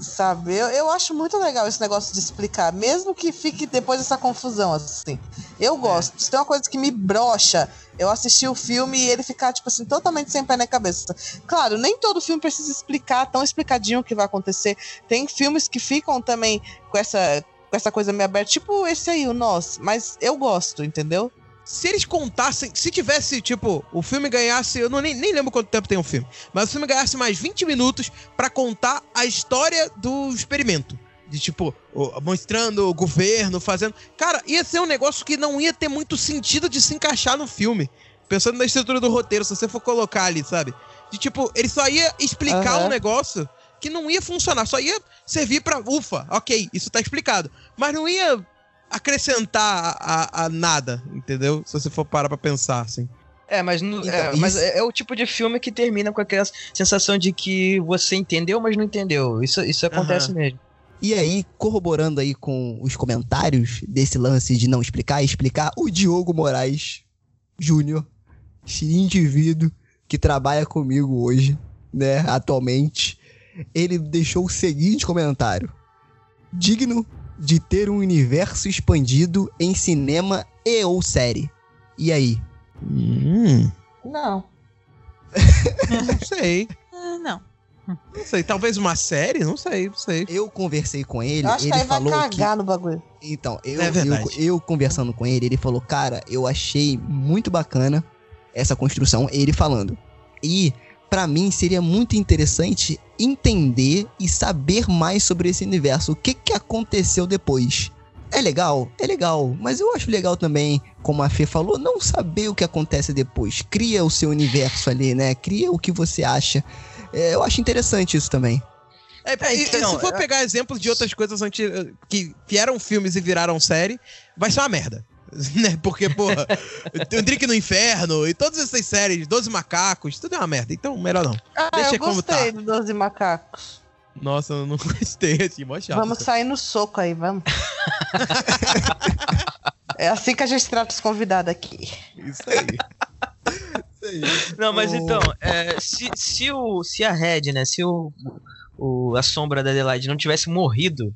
sabe? Eu, eu acho muito legal esse negócio de explicar, mesmo que fique depois dessa confusão, assim. Eu gosto. Se tem uma coisa que me brocha, eu assisti o filme e ele ficar, tipo assim, totalmente sem pé na cabeça. Claro, nem todo filme precisa explicar tão explicadinho o que vai acontecer. Tem filmes que ficam também com essa, com essa coisa meio aberta, tipo esse aí, o Nós. Mas eu gosto, entendeu? Se eles contassem, se tivesse, tipo, o filme ganhasse, eu não, nem, nem lembro quanto tempo tem um filme, mas o filme ganhasse mais 20 minutos pra contar a história do experimento. De tipo, o- mostrando o governo, fazendo. Cara, ia ser um negócio que não ia ter muito sentido de se encaixar no filme. pensando na estrutura do roteiro, se você for colocar ali, sabe? De tipo, ele só ia explicar Aham. um negócio que não ia funcionar, só ia servir pra. Ufa, ok, isso tá explicado. Mas não ia acrescentar a, a- nada, entendeu? Se você for parar pra pensar, assim. É, mas, no- Então, é, mas isso- é, é o tipo de filme que termina com aquela sensação de que você entendeu, mas não entendeu. Isso, isso acontece Aham. mesmo. E aí, corroborando aí com os comentários desse lance de não explicar explicar, o Diogo Moraes Júnior, esse indivíduo que trabalha comigo hoje, né, atualmente, ele deixou o seguinte comentário: digno de ter um universo expandido em cinema e ou série. E aí? Hum, Não. não sei. Ah, não. Não sei. Talvez uma série? Não sei, não sei. Eu conversei com ele, Eu acho que ele aí vai falou que cagar no bagulho. Então, eu, É eu, eu conversando com ele, ele falou, cara, eu achei muito bacana essa construção, ele falando. E, pra mim, seria muito interessante entender e saber mais sobre esse universo. O que que aconteceu depois? É legal? É legal. Mas eu acho legal também, como a Fê falou, não saber o que acontece depois. Cria o seu universo ali, né? Cria o que você acha. É, eu acho interessante isso também. É, É, então, se for é- pegar exemplos de outras coisas anti- que vieram filmes e viraram série, vai ser uma merda. Né? Porque, porra, tem o Drink no Inferno e todas essas séries, 12 Macacos, tudo é uma merda. Então, melhor não. Ah, Deixa eu como gostei tá. do 12 macacos. Nossa, eu não gostei, assim, mó chato. Vamos sair no soco aí, vamos. é assim que a gente trata os convidados aqui. Isso aí. Isso aí. Não, mas então, é, se, se, o, se a Red, né, se o, o, a sombra da Adelaide não tivesse morrido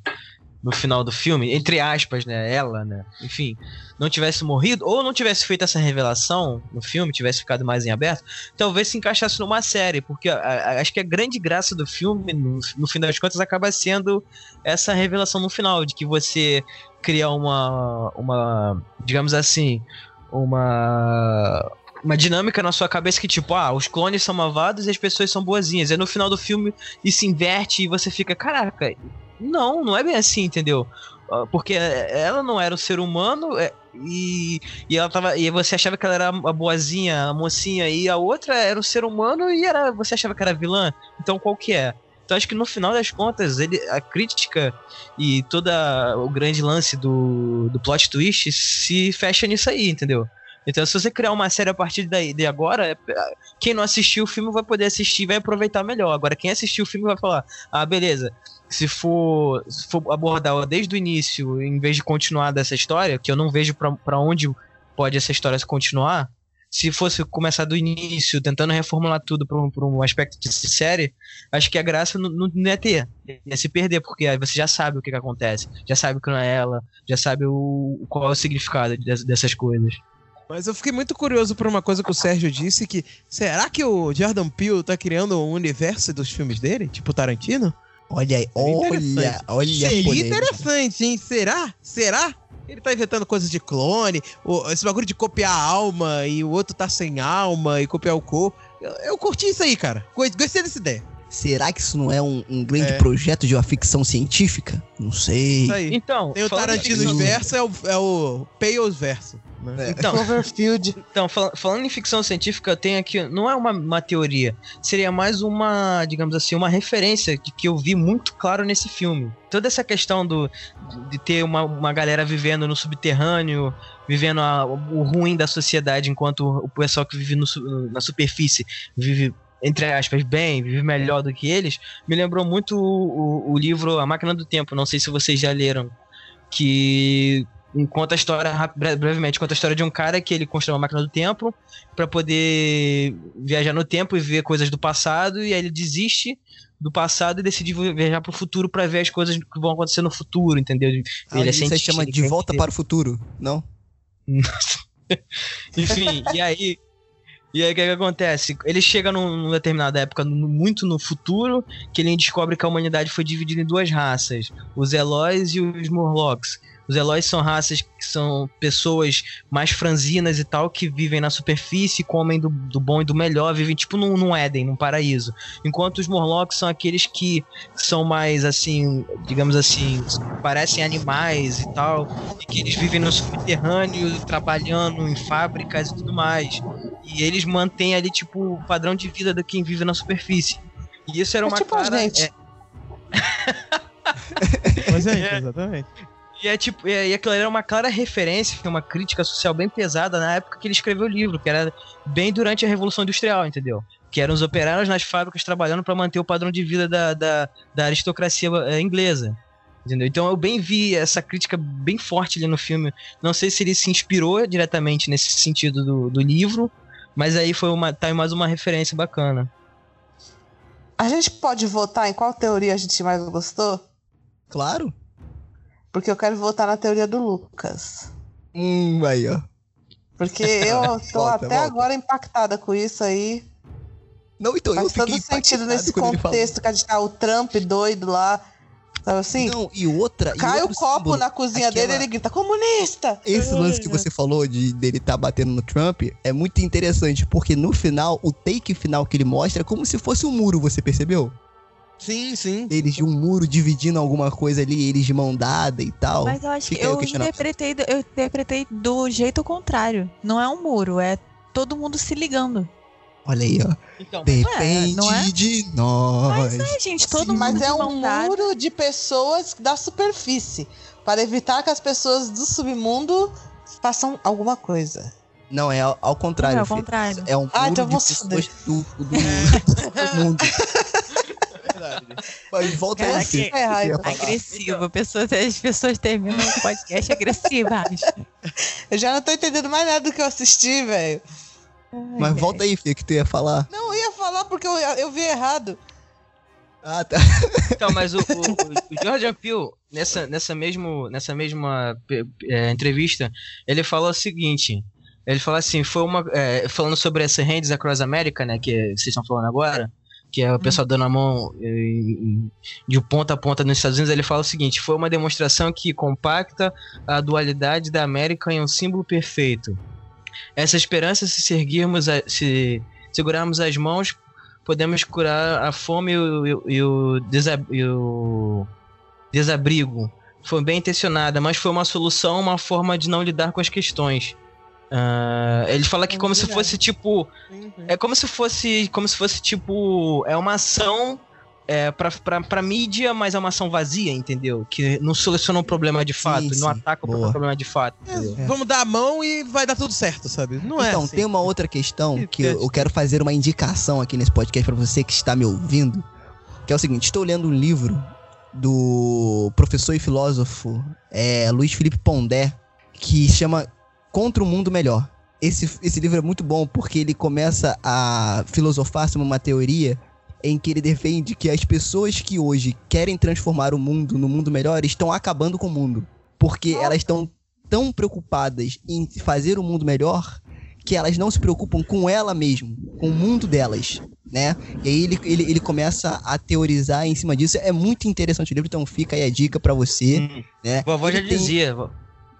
no final do filme, entre aspas, né, ela, né, enfim, não tivesse morrido, ou não tivesse feito essa revelação no filme, tivesse ficado mais em aberto, talvez se encaixasse numa série, porque a- a- acho que a grande graça do filme, no, no fim das contas, acaba sendo essa revelação no final, de que você cria uma, uma digamos assim, uma uma dinâmica na sua cabeça que, tipo, ah, os clones são malvados e as pessoas são boazinhas. E no final do filme isso inverte e você fica, caraca, não, não é bem assim, entendeu? Ah, Porque ela não era o ser humano é, e, e ela tava. E você achava que ela era a boazinha, a mocinha, e a outra era o ser humano e era, você achava que era vilã. Então qual que é? Então acho que no final das contas, ele, a crítica e todo o grande lance do, do plot twist se fecha nisso aí, entendeu? Então, se você criar uma série a partir daí, de agora, é- quem não assistiu o filme vai poder assistir e vai aproveitar melhor. Agora, quem assistiu o filme vai falar: ah, beleza, se for, se for abordar desde o início, em vez de continuar dessa história, que eu não vejo pra onde pode essa história se continuar, se fosse começar do início, tentando reformular tudo pra um, um aspecto de série, acho que a graça não, não não ia ter. Ia se perder, porque aí você já sabe o que, que acontece, já sabe que não é ela, já sabe o, qual é o significado des- dessas coisas. Mas eu fiquei muito curioso por uma coisa que o Sérgio disse, que será que o Jordan Peele tá criando um universo dos filmes dele? Tipo Tarantino? Olha aí, olha, olha Seria polêmica. interessante, hein? Será? Será? Ele tá inventando coisas de clone, esse bagulho de copiar a alma e o outro tá sem alma e copiar o corpo. Eu, eu curti isso aí, cara. Go- Gostei dessa ideia. Será que isso não é um, um grande É. projeto de uma ficção científica? Não sei. Isso aí. Então, Tem o Tarantino verso, é o, é o Pales verso. Né? Então, Cloverfield. Então, fal- falando em ficção científica, eu tenho aqui, não é uma, uma teoria, seria mais uma, digamos assim, uma referência de que eu vi muito claro nesse filme. Toda essa questão do, de ter uma, uma galera vivendo no subterrâneo, vivendo a- o ruim da sociedade, enquanto o pessoal que vive no na superfície vive, entre aspas, bem, vive melhor do que eles, me lembrou muito o, o- o livro A Máquina do Tempo, não sei se vocês já leram, que conta a história brevemente conta a história de um cara que ele constrói uma máquina do tempo para poder viajar no tempo e ver coisas do passado e aí ele desiste do passado e decide viajar pro futuro para ver as coisas que vão acontecer no futuro, entendeu? Ah, ele é isso aí chama De Volta para o Futuro, não? Enfim, e aí. E aí o que, que acontece? Ele chega num, numa determinada época, no- muito no futuro, que ele descobre que a humanidade foi dividida em duas raças: os Eloys e os Morlocks. Os Eloys são raças que são pessoas mais franzinas e tal, que vivem na superfície, comem do, do bom e do melhor, vivem tipo num, num Éden, num paraíso. Enquanto os Morlocks são aqueles que são mais assim, digamos assim, parecem animais e tal, e que eles vivem no subterrâneo, trabalhando em fábricas e tudo mais. E eles mantêm ali, tipo, o padrão de vida de quem vive na superfície. E isso era É uma tipo a clara- gente. é- Mas é, É. exatamente. E é tipo, e, e aquilo era uma clara referência, uma crítica social bem pesada na época que ele escreveu o livro, que era bem durante a Revolução Industrial, entendeu? Que eram os operários nas fábricas trabalhando para manter o padrão de vida da, da, da aristocracia eh, inglesa. Entendeu? Então eu bem vi essa crítica bem forte ali no filme. Não sei se ele se inspirou diretamente nesse sentido do, do livro, mas aí foi uma, tá mais uma referência bacana. A gente pode votar em qual teoria a gente mais gostou? Claro. Porque eu quero votar na teoria do Lucas. Hum, aí, ó. Porque eu tô Volta, até volta. agora impactada com isso aí. Não, então eu Faz todo fiquei sentido impactado nesse contexto que a gente tá o Trump doido lá. Sabe assim? Não, e outra. e Cai o outro copo símbolo. na cozinha Aquela- dele e ele grita, comunista! Esse lance que você falou de dele tá batendo no Trump é muito interessante, porque no final, o take final que ele mostra é como se fosse um muro, você percebeu? Sim, sim. Eles de um muro dividindo alguma coisa ali, eles de mão dada e tal. Mas eu acho que Fica o eu interpretei, do- eu interpretei do jeito contrário. Não é um muro, é todo mundo se ligando. Olha aí, ó. Então, Depende não é? de nós. Mas é, gente, todo Sim, mundo mas é um dada. muro de pessoas da superfície. Para evitar que as pessoas do submundo façam alguma coisa. Não, é ao, ao contrário. Não, é ao contrário. É um muro Ah, então de pessoas do, do, do mundo. Mas volta aí, Caraca, filho. é raiva. Eu ia falar. Agressivo. Pessoas, as pessoas terminam o podcast agressivas. Eu já não tô entendendo mais nada do que eu assisti, velho. Mas volta aí, filho, que tu ia falar. Não, eu ia falar porque eu, eu vi errado. Ah, tá. Então, mas o, o, o Jordan Peele, nessa, nessa, mesmo, nessa mesma é, entrevista, ele falou o seguinte. Ele falou assim, foi uma. é, falando sobre essa Hands Across America, né? Que vocês estão falando agora, que é o pessoal dando a mão em- de ponta a ponta nos Estados Unidos, ele fala o seguinte: foi uma demonstração que compacta a dualidade da América em um símbolo perfeito. Essa esperança, se seguirmos, a- se segurarmos as mãos, podemos curar a fome e o, e o- e o desabrigo. Foi bem intencionada, mas foi uma solução, uma forma de não lidar com as questões. Ah, ele fala que como se fosse tipo é como se fosse como se fosse tipo é uma ação é, pra, pra, pra mídia, mas é uma ação vazia, entendeu? Que não soluciona um problema de fato, Sim, não sim. ataca o Boa. problema de fato. entendeu? Vamos dar a mão e vai dar tudo certo, sabe? Não é então, assim. tem uma outra questão Que eu, eu quero fazer uma indicação aqui nesse podcast pra você que está me ouvindo. Que é o seguinte: estou lendo um livro do professor e filósofo é, Luiz Felipe Pondé, que chama Contra o Mundo Melhor. Esse, esse livro é muito bom porque ele começa a filosofar sobre uma teoria em que ele defende que as pessoas que hoje querem transformar o mundo no mundo melhor estão acabando com o mundo. Porque elas estão tão preocupadas em fazer o mundo melhor que elas não se preocupam com ela mesmo, com o mundo delas, né? E aí ele, ele, ele começa a teorizar em cima disso. É muito interessante o livro, então fica aí a dica pra você, Hum. né? Vovó já Ele tem- dizia, vo-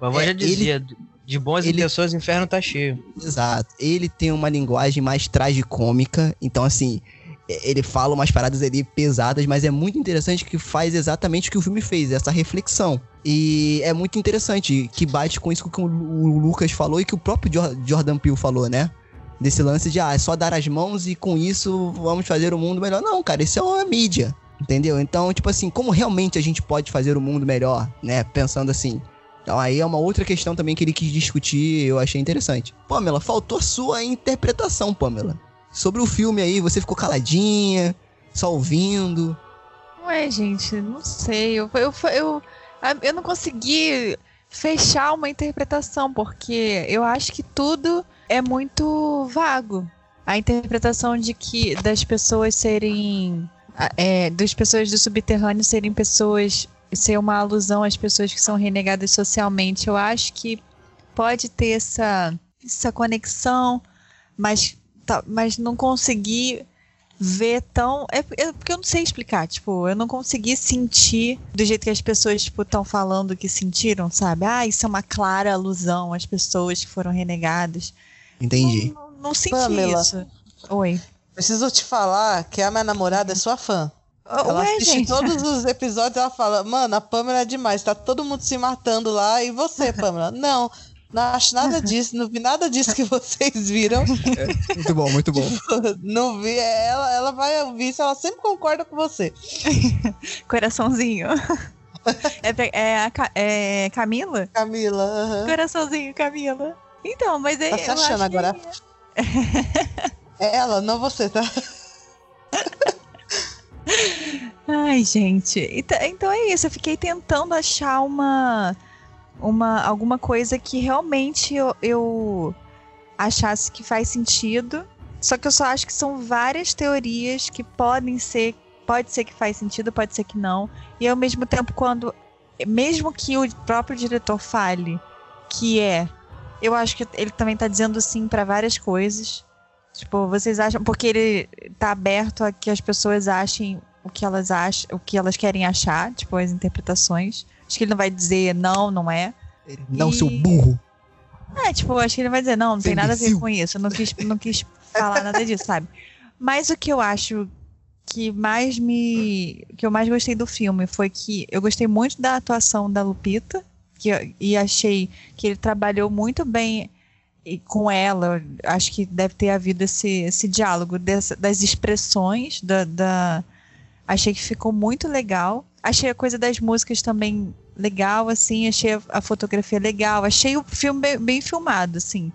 vovó É, já ele- dizia, de boas ele- intenções o inferno tá cheio. Exato. Ele tem uma linguagem mais tragicômica, então assim, ele fala umas paradas ali pesadas, mas é muito interessante que faz exatamente o que o filme fez, essa reflexão. E é muito interessante, que bate com isso que o Lu- o Lucas falou e que o próprio Jor- Jordan Peele falou, né? Desse lance de, ah, é só dar as mãos e com isso vamos fazer o mundo melhor. Não, cara, isso é uma mídia, entendeu? Então, tipo assim, como realmente a gente pode fazer o mundo melhor, né? Pensando assim, então aí é uma outra questão também que ele quis discutir, eu achei interessante. Pamela, faltou a sua interpretação, Pamela. Sobre o filme aí, você ficou caladinha, só ouvindo. Ué, gente, não sei. Eu, eu, eu, eu não consegui fechar uma interpretação, porque eu acho que tudo é muito vago. A interpretação de que das pessoas serem. É, das pessoas do subterrâneo serem pessoas. Ser uma alusão às pessoas que são renegadas socialmente. Eu acho que pode ter essa, essa conexão, mas, tá, mas não consegui ver tão. É, é porque eu não sei explicar, tipo, eu não consegui sentir do jeito que as pessoas, tipo, estão falando que sentiram, sabe? Ah, isso é uma clara alusão às pessoas que foram renegadas. Entendi. Não, não, não senti Pamela. isso. Oi. Preciso te falar que a minha namorada é sua fã. Ela Ué, assiste gente. todos os episódios ela fala, mano, a Pamela é demais, tá todo mundo se matando lá, e você, Pamela? não, não acho nada disso, não vi nada disso que vocês viram. Muito bom, muito bom. não vi, ela, ela vai ouvir isso, ela sempre concorda com você. Coraçãozinho. é, é, a é Camila? Camila, aham. Coraçãozinho, Camila. Então, mas é. Tá se achando que- agora. É ela, não você, tá? Ai, gente. Então, é isso. Eu fiquei tentando achar uma, uma alguma coisa que realmente eu, eu achasse que faz sentido. Só que eu só acho que são várias teorias que podem ser, pode ser que faz sentido, pode ser que não. E ao mesmo tempo, quando, mesmo que o próprio diretor fale que é, eu acho que ele também tá dizendo sim para várias coisas. Tipo, vocês acham porque ele tá aberto a que as pessoas achem o que elas acham, o que elas querem achar, tipo as interpretações. Acho que ele não vai dizer não, não é. Não, E- seu burro. É, tipo, acho que ele vai dizer, não, não tem nada a ver com isso. Eu não quis, não quis falar nada disso, sabe? Mas o que eu acho que mais me. que eu mais gostei do filme foi que eu gostei muito da atuação da Lupita. Que, e achei que ele trabalhou muito bem e com ela. Acho que deve ter havido esse, esse diálogo dessa- das expressões da, da- Achei que ficou muito legal. Achei a coisa das músicas também legal, assim. Achei a, fotografia legal. Achei o filme bem, bem filmado, assim.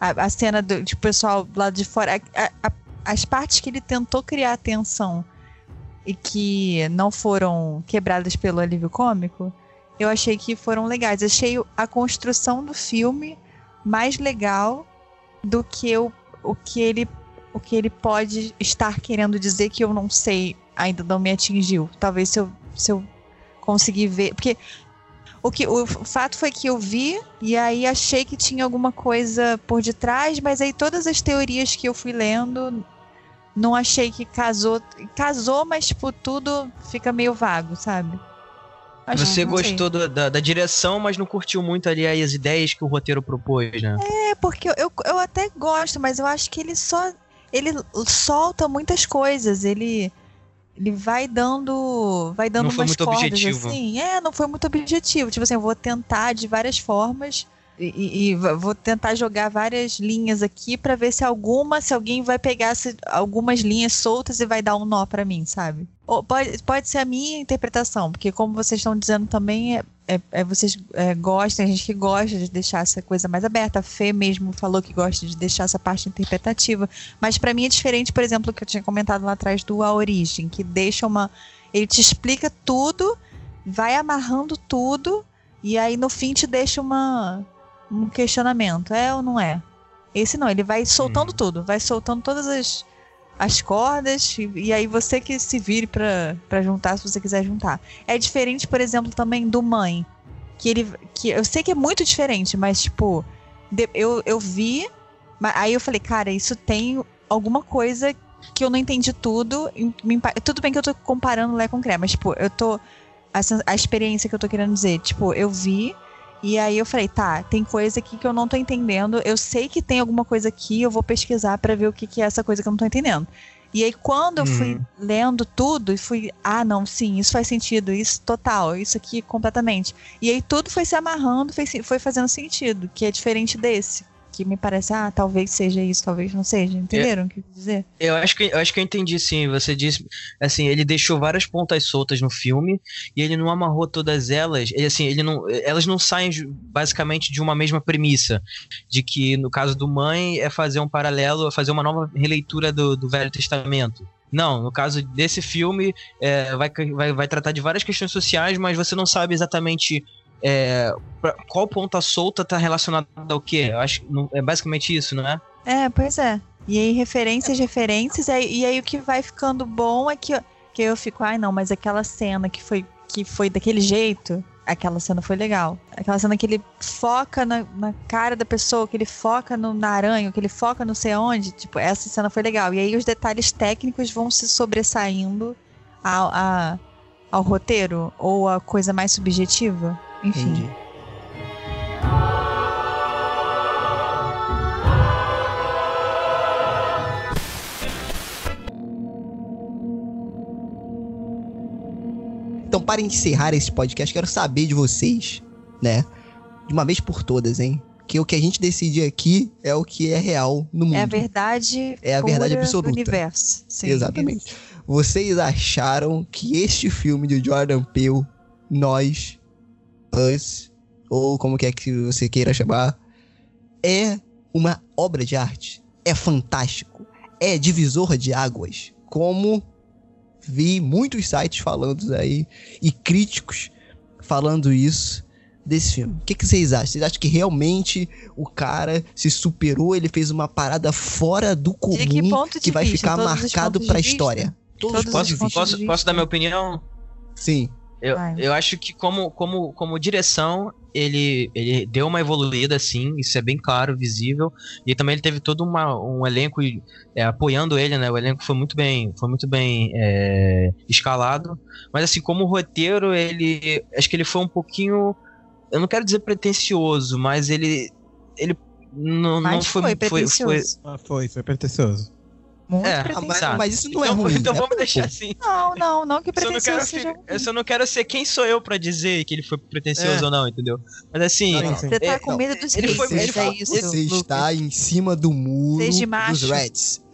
A, a cena do, de pessoal lá de fora. a- as partes que ele tentou criar atenção e que não foram quebradas pelo alívio cômico, eu achei que foram legais. Achei a construção do filme mais legal do que o, o que ele o que ele pode estar querendo dizer que eu não sei, ainda não me atingiu. Talvez se eu, se eu conseguir ver. Porque o, que, o fato foi que eu vi e aí achei que tinha alguma coisa por detrás, mas aí todas as teorias que eu fui lendo, não achei que casou. Casou, mas tipo, tudo fica meio vago, sabe? Acho- Você gostou do- da, da direção, mas não curtiu muito ali as ideias que o roteiro propôs, né? É, porque eu, eu, até gosto, mas eu acho que ele só. Ele solta muitas coisas. Ele. Ele vai dando. Vai dando Não foi umas muito cordas, objetivo. assim. É, não foi muito objetivo. Tipo assim, eu vou tentar de várias formas. E, e- vou tentar jogar várias linhas aqui pra ver se alguma, se alguém vai pegar se- algumas linhas soltas e vai dar um nó pra mim, sabe? Ou pode, pode ser a minha interpretação, porque como vocês estão dizendo também, é, é- é vocês é, gostam, tem gente que gosta de deixar essa coisa mais aberta. A Fê mesmo falou que gosta de deixar essa parte interpretativa. Mas pra mim é diferente, por exemplo, o que eu tinha comentado lá atrás do A Origem, que deixa uma. Ele te explica tudo, vai amarrando tudo, e aí no fim te deixa uma, um questionamento. É ou não é? Esse não, ele vai soltando tudo, vai soltando todas as, as cordas, e, e aí você que se vire pra pra juntar se você quiser juntar. É diferente, por exemplo, também do Mãe. Que ele. Que eu sei que é muito diferente, mas, tipo, de- eu, eu vi. Aí eu falei, cara, isso tem alguma coisa que eu não entendi tudo. me Tudo bem que eu tô comparando Lé com Cré, mas, tipo, eu tô. A, a experiência que eu tô querendo dizer, tipo, eu vi. E aí eu falei, tá, tem coisa aqui que eu não tô entendendo. Eu sei que tem alguma coisa aqui, eu vou pesquisar pra ver o que, que é essa coisa que eu não tô entendendo. E aí, quando eu fui Uhum. lendo tudo e fui, ah, não, sim, isso faz sentido, isso total, isso aqui completamente. E aí tudo foi se amarrando, foi, foi fazendo sentido, que é diferente desse. Que me parece, ah, talvez seja isso, talvez não seja. Entenderam o que eu dizer? Eu acho que eu acho que eu entendi sim. Você disse assim, ele deixou várias pontas soltas no filme e ele não amarrou todas elas. Ele, assim, ele não, elas não saem basicamente de uma mesma premissa, de que no caso do Mãe é fazer um paralelo, é fazer uma nova releitura do, do Velho Testamento. Não, no caso desse filme é, vai, vai, vai tratar de várias questões sociais, mas você não sabe exatamente é, pra- qual ponta solta tá relacionada ao quê. Eu acho que é basicamente isso, não é? É, pois é. E aí, referências, referências, aí- e aí o que vai ficando bom é que, que eu fico, ai não, mas aquela cena que foi, que foi daquele jeito, Aquela cena foi legal. Aquela cena que ele foca na, na cara da pessoa, que ele foca no, na aranha, que ele foca não sei aonde. Tipo, essa cena foi legal. E aí os detalhes técnicos vão se sobressaindo ao, a- ao roteiro ou a coisa mais subjetiva. Enfim. Entendi. Então, para encerrar esse podcast, quero saber de vocês, né? De uma vez por todas, hein? Que o que a gente decide aqui é o que é real no mundo. É a verdade. É a verdade absoluta. Do universo. Sim. Exatamente. Vocês acharam que este filme de Jordan Peele, Nós, Us, ou como que é que você queira chamar, é uma obra de arte? É fantástico? É divisor de águas? Como vi muitos sites falando aí e críticos falando isso desse filme. O que, que vocês acham? Vocês acham que realmente o cara se superou, ele fez uma parada fora do comum De que ponto de vai vista? ficar Todos marcado de vista? história? Todos, os Todos. Posso, de posso dar minha opinião? Sim. Eu, Vai. eu acho que como, como, como direção, ele, ele deu uma evoluída, sim, isso é bem claro, visível. E também ele teve todo uma, um elenco é, apoiando ele, né? O elenco foi muito bem, foi muito bem é, escalado. Mas assim, como roteiro, ele. Acho que ele foi um pouquinho. Eu não quero dizer pretencioso, mas ele. Ele não, não Mas foi. foi foi, foi pretencioso. Ah, foi, foi pretencioso. Muito É, mas, mas isso não é então, ruim. então é vamos deixar assim. Não, não, não que Eu só, não quero pretencioso seja. ficar- eu só não quero ser quem sou eu pra dizer que ele foi pretencioso É. ou não, entendeu? Mas assim, Não, não. Você tá É, com medo dos ele foi- ele é foi- isso. Você Lucas. está em cima do muro Seja dos. Reds.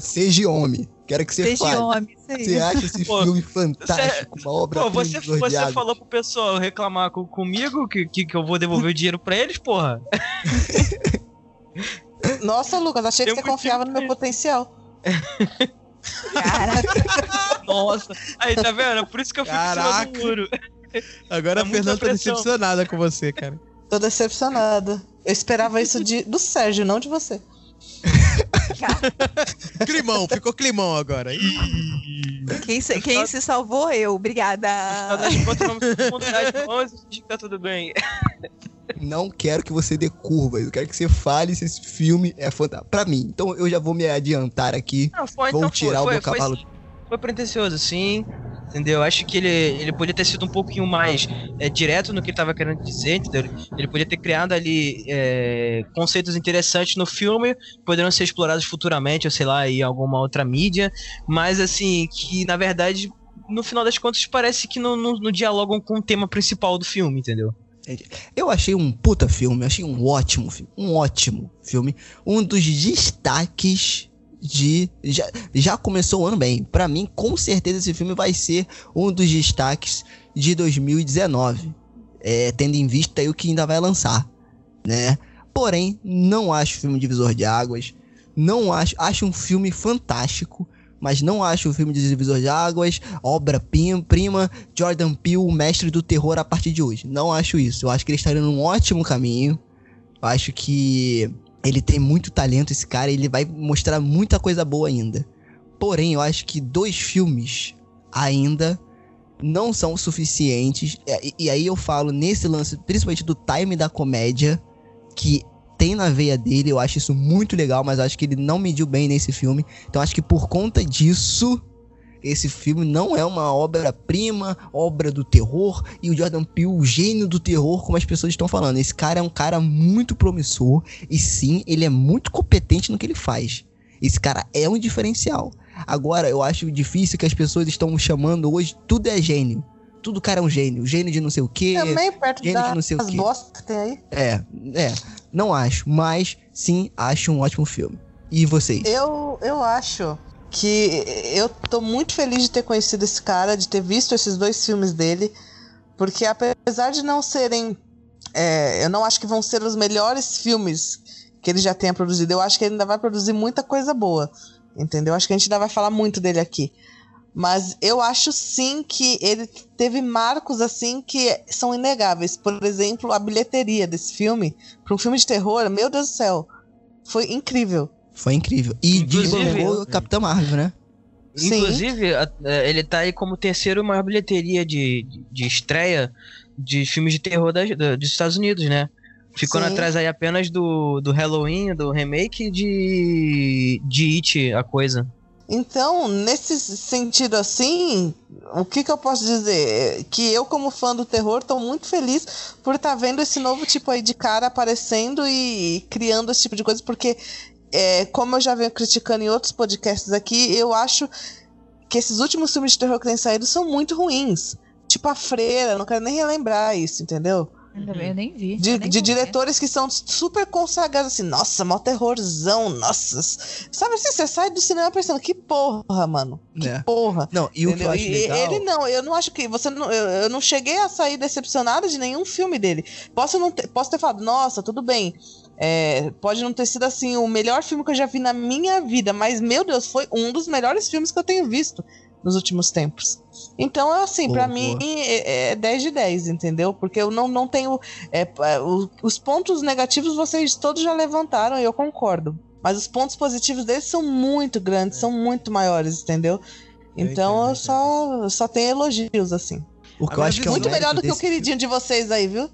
Seja homem. Quero que você Seja fale. homem. Você acha esse Pô, filme fantástico, uma obra Pô, você, você falou pro pessoal reclamar com, comigo que, que, que eu vou devolver o dinheiro pra eles, porra. Nossa, Lucas, achei que você confiava no meu potencial. Cara, Nossa. Aí, tá vendo? Por isso que eu fico em cima Caraca. do muro. Agora É a Fernanda tá decepcionada com você, cara. Tô decepcionada. Eu esperava isso de, do Sérgio, não de você. Climão, ficou climão agora. Quem, se, quem se salvou eu, obrigada. Vamos todo mundo mãos e que tá tudo bem. Não quero que você dê curvas. Eu quero que você fale se esse filme é fantástico. Pra mim. Então eu já vou me adiantar aqui. Não, foi, Vou então tirar o foi, meu foi, cavalo. Foi, foi pretencioso, sim. Entendeu? Acho que ele, ele podia ter sido um pouquinho mais é, direto no que ele tava querendo dizer, entendeu? Ele podia ter criado ali é, conceitos interessantes no filme, poderiam ser explorados futuramente, ou sei lá, em alguma outra mídia, mas assim, que na verdade, no final das contas, parece que não, não, não dialogam com o tema principal do filme, entendeu? Eu achei um puta filme, achei um ótimo filme, um ótimo filme, um dos destaques de já, já começou o ano bem. Pra mim, com certeza esse filme vai ser um dos destaques de 2019, é, tendo em vista o que ainda vai lançar, né? Porém, não acho filme divisor de águas, não acho, acho um filme fantástico, mas não acho o filme de divisor de águas, obra pim- prima, Jordan Peele, o mestre do terror a partir de hoje. Não acho isso. Eu acho que ele está indo num ótimo caminho. Eu acho que ele tem muito talento, esse cara, e ele vai mostrar muita coisa boa ainda. Porém, eu acho que dois filmes ainda não são suficientes. E, e aí eu falo nesse lance, principalmente do time da comédia, que tem na veia dele, eu acho isso muito legal, mas acho que ele não mediu bem nesse filme. Então acho que por conta disso, esse filme não é uma obra-prima, obra do terror, e o Jordan Peele, o gênio do terror, como as pessoas estão falando. Esse cara é um cara muito promissor, e sim, ele é muito competente no que ele faz. Esse cara é um diferencial. Agora, eu acho difícil que as pessoas estão chamando hoje, tudo é gênio. Tudo cara é um gênio, gênio de não sei o quê. Também perto gênio de das não sei o quê. bostas que tem aí. É, é, não acho, mas sim, acho um ótimo filme. E vocês? Eu, eu acho que eu tô muito feliz de ter conhecido esse cara, de ter visto esses dois filmes dele, porque apesar de não serem. é, eu não acho que vão ser os melhores filmes que ele já tenha produzido. Eu acho que ele ainda vai produzir muita coisa boa. Entendeu? Acho que a gente ainda vai falar muito dele aqui. Mas eu acho sim que ele teve marcos assim que são inegáveis. Por exemplo, a bilheteria desse filme, para um filme de terror, meu Deus do céu, foi incrível. Foi incrível. E Inclusive- desbancou o Capitão Marvel, né? Sim. Inclusive, a- é, ele tá aí como terceiro maior bilheteria de, de, de estreia de filmes de terror das- da- dos Estados Unidos, né? Ficando Sim. atrás aí apenas do, do Halloween, do remake e de, de It, a coisa. Então, nesse sentido assim, o que, que eu posso dizer? Que eu, como fã do terror, tô muito feliz por estar vendo esse novo tipo aí de cara aparecendo e criando esse tipo de coisa, porque, é, como eu já venho criticando em outros podcasts aqui, eu acho que esses últimos filmes de terror que têm saído são muito ruins. Tipo a Freira, não quero nem relembrar isso, entendeu? Eu nem vi. De, nem de diretores que são super consagrados, assim, nossa, mó terrorzão, nossa. Sabe assim, você sai do cinema pensando, que porra, mano. Que É. porra. Não, e o que eu acho E legal... Ele não, eu não acho que. Você não, eu, eu não cheguei a sair decepcionada de nenhum filme dele. Posso, não ter, posso ter falado, nossa, tudo bem. é, pode não ter sido assim o melhor filme que eu já vi na minha vida, mas meu Deus, foi um dos melhores filmes que eu tenho visto nos últimos tempos. Então, assim, Boa, pra boa. mim é, é 10 de 10, entendeu? Porque eu não, não tenho. é, é, os pontos negativos vocês todos já levantaram e eu concordo. Mas os pontos positivos deles são muito grandes, são muito maiores, entendeu? Eu Então entendo, eu eu só, só tenho elogios, assim. O que eu acho que é Muito melhor do que o queridinho de vocês aí, viu?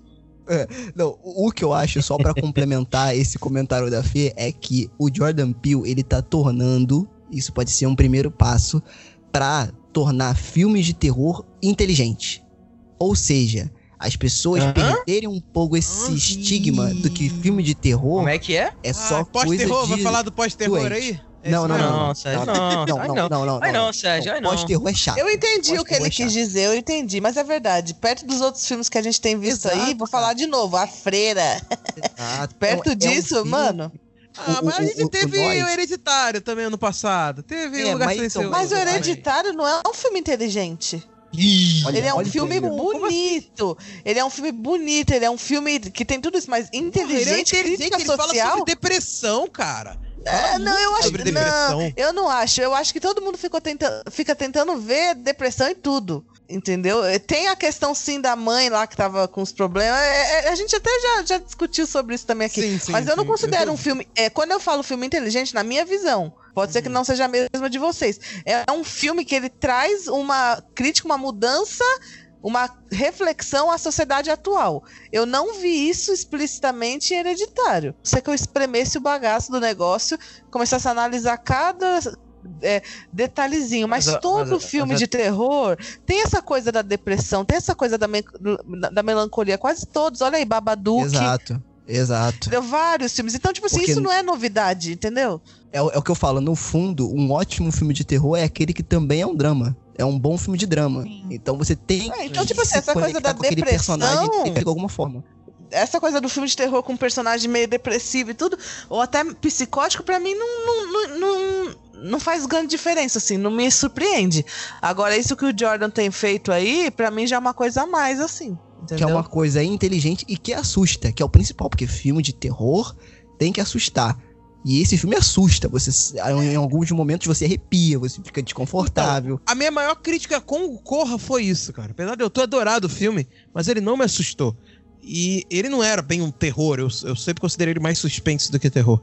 Não, o que eu acho, só pra complementar esse comentário da Fê, é que o Jordan Peele, ele tá tornando, isso pode ser um primeiro passo, pra tornar filmes de terror inteligentes. Ou seja, as pessoas perderem um pouco esse estigma do que filme de terror Como é que é? é só ah, coisa pós-terror, de... vai falar do pós-terror doente. aí? É Não, não, não. Não, Sérgio, não, não. não, não, não. não, não, Ai, não, Sérgio, ai, não. Pós-terror é chato. Eu entendi o que ele é quis dizer, eu entendi, mas é verdade. Perto dos outros filmes que a gente tem visto aí, vou falar de novo, A Freira. Exato. Perto É é disso, filme- mano. Ah, O- mas a o- gente o- o teve Nós- o Hereditário também ano passado. Teve É, o Lugar mas Silencioso. então- Mas o Hereditário não é um filme inteligente. Olha- ele é um olha filme ele. bonito. Ele é um filme bonito, ele é um filme que tem tudo isso, mas Porra, ele é inteligente, inteligente, crítica ele fala social. sobre depressão, cara. É, não, eu acho não. Eu não acho. Eu acho que todo mundo ficou tenta, fica tentando ver depressão em tudo. Entendeu? Tem a questão sim da mãe lá que tava com os problemas. É, é, a gente até já, já discutiu sobre isso também aqui. Sim, sim, mas eu não sim. considero um filme. É, quando eu falo filme inteligente, na minha visão, pode ser que Uhum. não seja a mesma de vocês. É um filme que ele traz uma crítica, uma mudança, uma reflexão à sociedade atual. Eu não vi isso explicitamente em hereditário. Se que eu espremesse o bagaço do negócio, começasse a analisar cada é, detalhezinho. Mas, Mas todo mas filme mas de terror tem essa coisa da depressão, tem essa coisa da, me- da melancolia. Quase todos. Olha aí, Babadook. Exato, exato. Deu vários filmes. Então, tipo assim, Porque- isso não é novidade, entendeu? É, o- é o que eu falo, no fundo, um ótimo filme de terror é aquele que também é um drama. É um bom filme de drama. Sim. Então você tem É, então, que tipo assim, se essa coisa da com aquele depressão- personagem de alguma forma. essa coisa do filme de terror com um personagem meio depressivo e tudo, ou até psicótico, pra mim não, não, não, não, não faz grande diferença, assim, não me surpreende. Agora, isso que o Jordan tem feito aí, pra mim já é uma coisa a mais, assim. Que é Entendeu? uma coisa inteligente e que assusta, que é o principal, porque filme de terror tem que assustar. E esse filme assusta, você em alguns momentos você arrepia, você fica desconfortável. A minha maior crítica com o Corra foi isso, cara. Apesar de eu ter adorado o filme, mas ele não me assustou. E ele não era bem um terror, eu, eu sempre considerei ele mais suspense do que terror.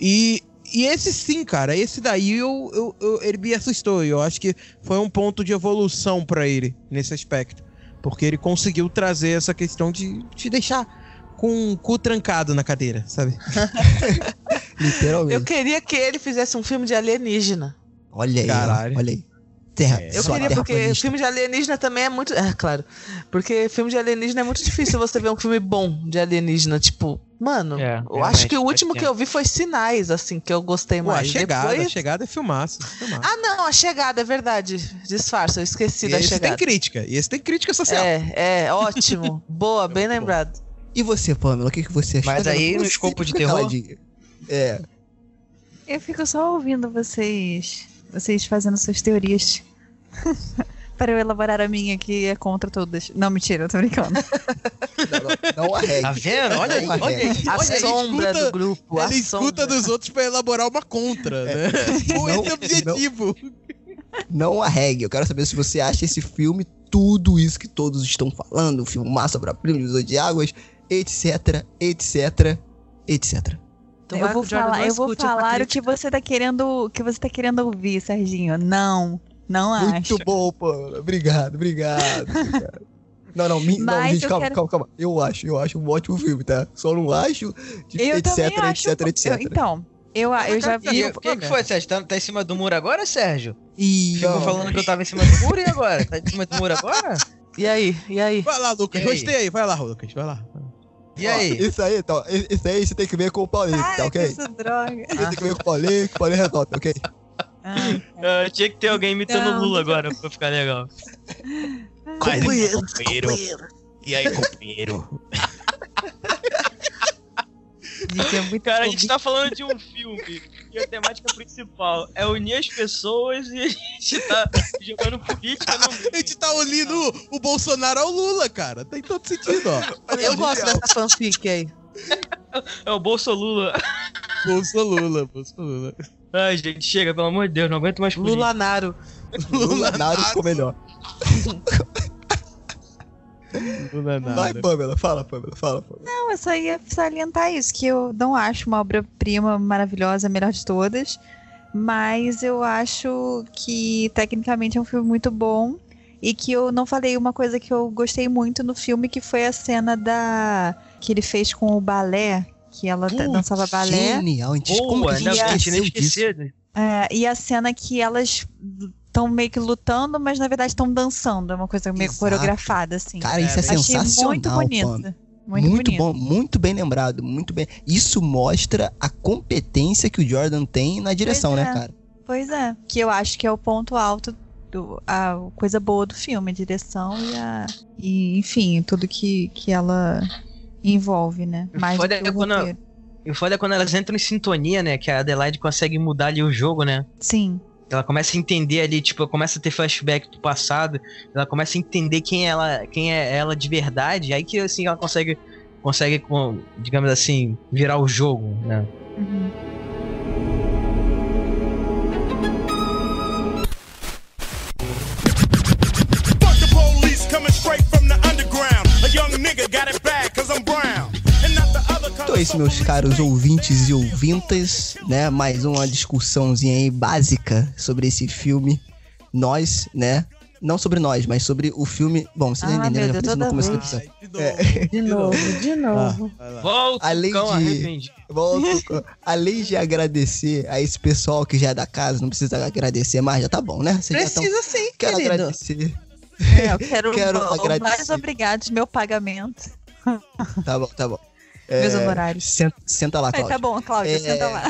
E, e esse sim, cara, esse daí eu, eu- eu- ele me assustou. E eu acho que foi um ponto de evolução pra ele nesse aspecto. Porque ele conseguiu trazer essa questão de te deixar com o cu trancado na cadeira, sabe? Literalmente. Eu queria que ele fizesse um filme de alienígena. Olha aí, Caralho. olha aí. Terra, É, Eu queria, porque filme de alienígena também é muito. É, claro. Porque filme de alienígena é muito difícil você ver um filme bom de alienígena. Tipo, mano, É, eu acho que o último que eu vi foi Sinais, assim, que eu gostei Pô, a mais. chegada, Depois- a chegada é filmaço. filmaço. Ah, não, a chegada, é verdade. Disfarça, eu esqueci e da esse chegada. tem crítica. E esse tem crítica social. É, é, ótimo. Boa, bem Muito bom. lembrado. E você, Pamela, o que, que você achou? Mas aí, no escopo de terror? caladinha. É. Eu fico só ouvindo vocês, vocês fazendo suas teorias. Para eu elaborar a minha, que é contra todas. Não, mentira, eu tô brincando. Não, não, não arregue. Tá vendo? Olha aí, olha aí. A Olha, sombra escuta- do grupo. a Ele escuta sombra. dos outros pra elaborar uma contra, né? Com Não, esse objetivo. Não arregue. Eu quero saber se você acha esse filme tudo isso que todos estão falando. O filme Massa para Primo, Divisor de Águas, etc, etc, etc. Tomara eu vou o falar, não eu vou falar o que você tá querendo, o que você tá querendo ouvir, Serginho. Não, não Muito acho. bom, Pamela. Obrigado, obrigado. obrigado. Não, não, mi, não, gente, calma, quero- calma, calma. Eu acho, eu acho um ótimo filme, tá? Só não acho, de- Eu etc, também acho. etc, etc. eu- então, eu, eu já vi. O que, que foi, Sérgio? Tá, tá em cima do muro agora, Sérgio? E Ficou falando que eu tava em cima do muro e agora? Tá em cima do muro agora? E aí? E aí? Vai lá, Lucas. E aí? Gostei aí. Vai lá, Lucas. Vai lá. E aí? Isso aí, então, isso aí você tem que ver com o Paulinho, tá ok? que essa droga. Você tem que ver com o Paulinho, que o Paulinho resolve, tá ok? Ai, Ah, tinha que ter alguém imitando o Lula não. agora pra ficar legal. Companheiro, companheiro. E aí, companheiro? gente, é muito Cara, a gente tá falando de um filme e a temática principal é unir as pessoas e a gente tá jogando política no A gente tá unindo o Bolsonaro ao Lula, cara. Tem todo sentido, ó. eu gosto dessa fanfic aí. É o Bolso Lula. Bolsa Lula, Bolsa Lula. Ai, gente, chega, pelo amor de Deus, não aguento mais política. Lula Naro. Lula Naro ficou melhor. Lula Vai. Pamela, fala, Pamela, fala, Pamela. Não, eu só ia salientar isso, que eu não acho uma obra-prima maravilhosa, a melhor de todas, mas eu acho que tecnicamente é um filme muito bom e que eu não falei uma coisa que eu gostei muito no filme, que foi a cena da que ele fez com o balé, que ela dançava balé. Genial, Boa, a gente a gente nem esqueceu. É, e a cena que elas estão meio que lutando, mas na verdade estão dançando, é uma coisa meio Exato. coreografada, assim. Cara, isso é, É, Achei sensacional, muito bonito. Muito, Muito, bom, muito bem lembrado, muito bem. Isso mostra a competência que o Jordan tem na direção, Pois né, é. cara? Pois é, que eu acho que é o ponto alto, do, a coisa boa do filme, a direção e a. E, enfim, tudo que, que ela envolve, né? Mais do foda que é o quando- roteiro. E o foda é quando elas entram em sintonia, né? Que a Adelaide consegue mudar ali o jogo, né? Sim. Ela começa a entender ali, tipo, começa a ter flashback do passado, ela começa a entender quem ela, quem é ela de verdade, aí que assim ela consegue consegue digamos assim, virar o jogo, né? Uhum. Então é isso, meus caros ouvintes e ouvintas, né? Mais uma discussãozinha aí básica sobre esse filme. Nós, né? Não sobre nós, mas sobre o filme. Bom, vocês Ah, entenderam, já Deus, falei isso no começo do vez. episódio. De novo, de novo. Vai lá. Volta, Além de- com- Além de agradecer a esse pessoal que já é da casa, não precisa agradecer mais, já tá bom, né? Vocês já tão- Precisa sim, Quero querido. agradecer. É, eu quero, Quero o agradecer. mais obrigados, meu pagamento, Tá bom, tá bom. Meus É, honorários. Senta, senta lá, Ai, Cláudia. tá bom, Cláudia, É, senta lá.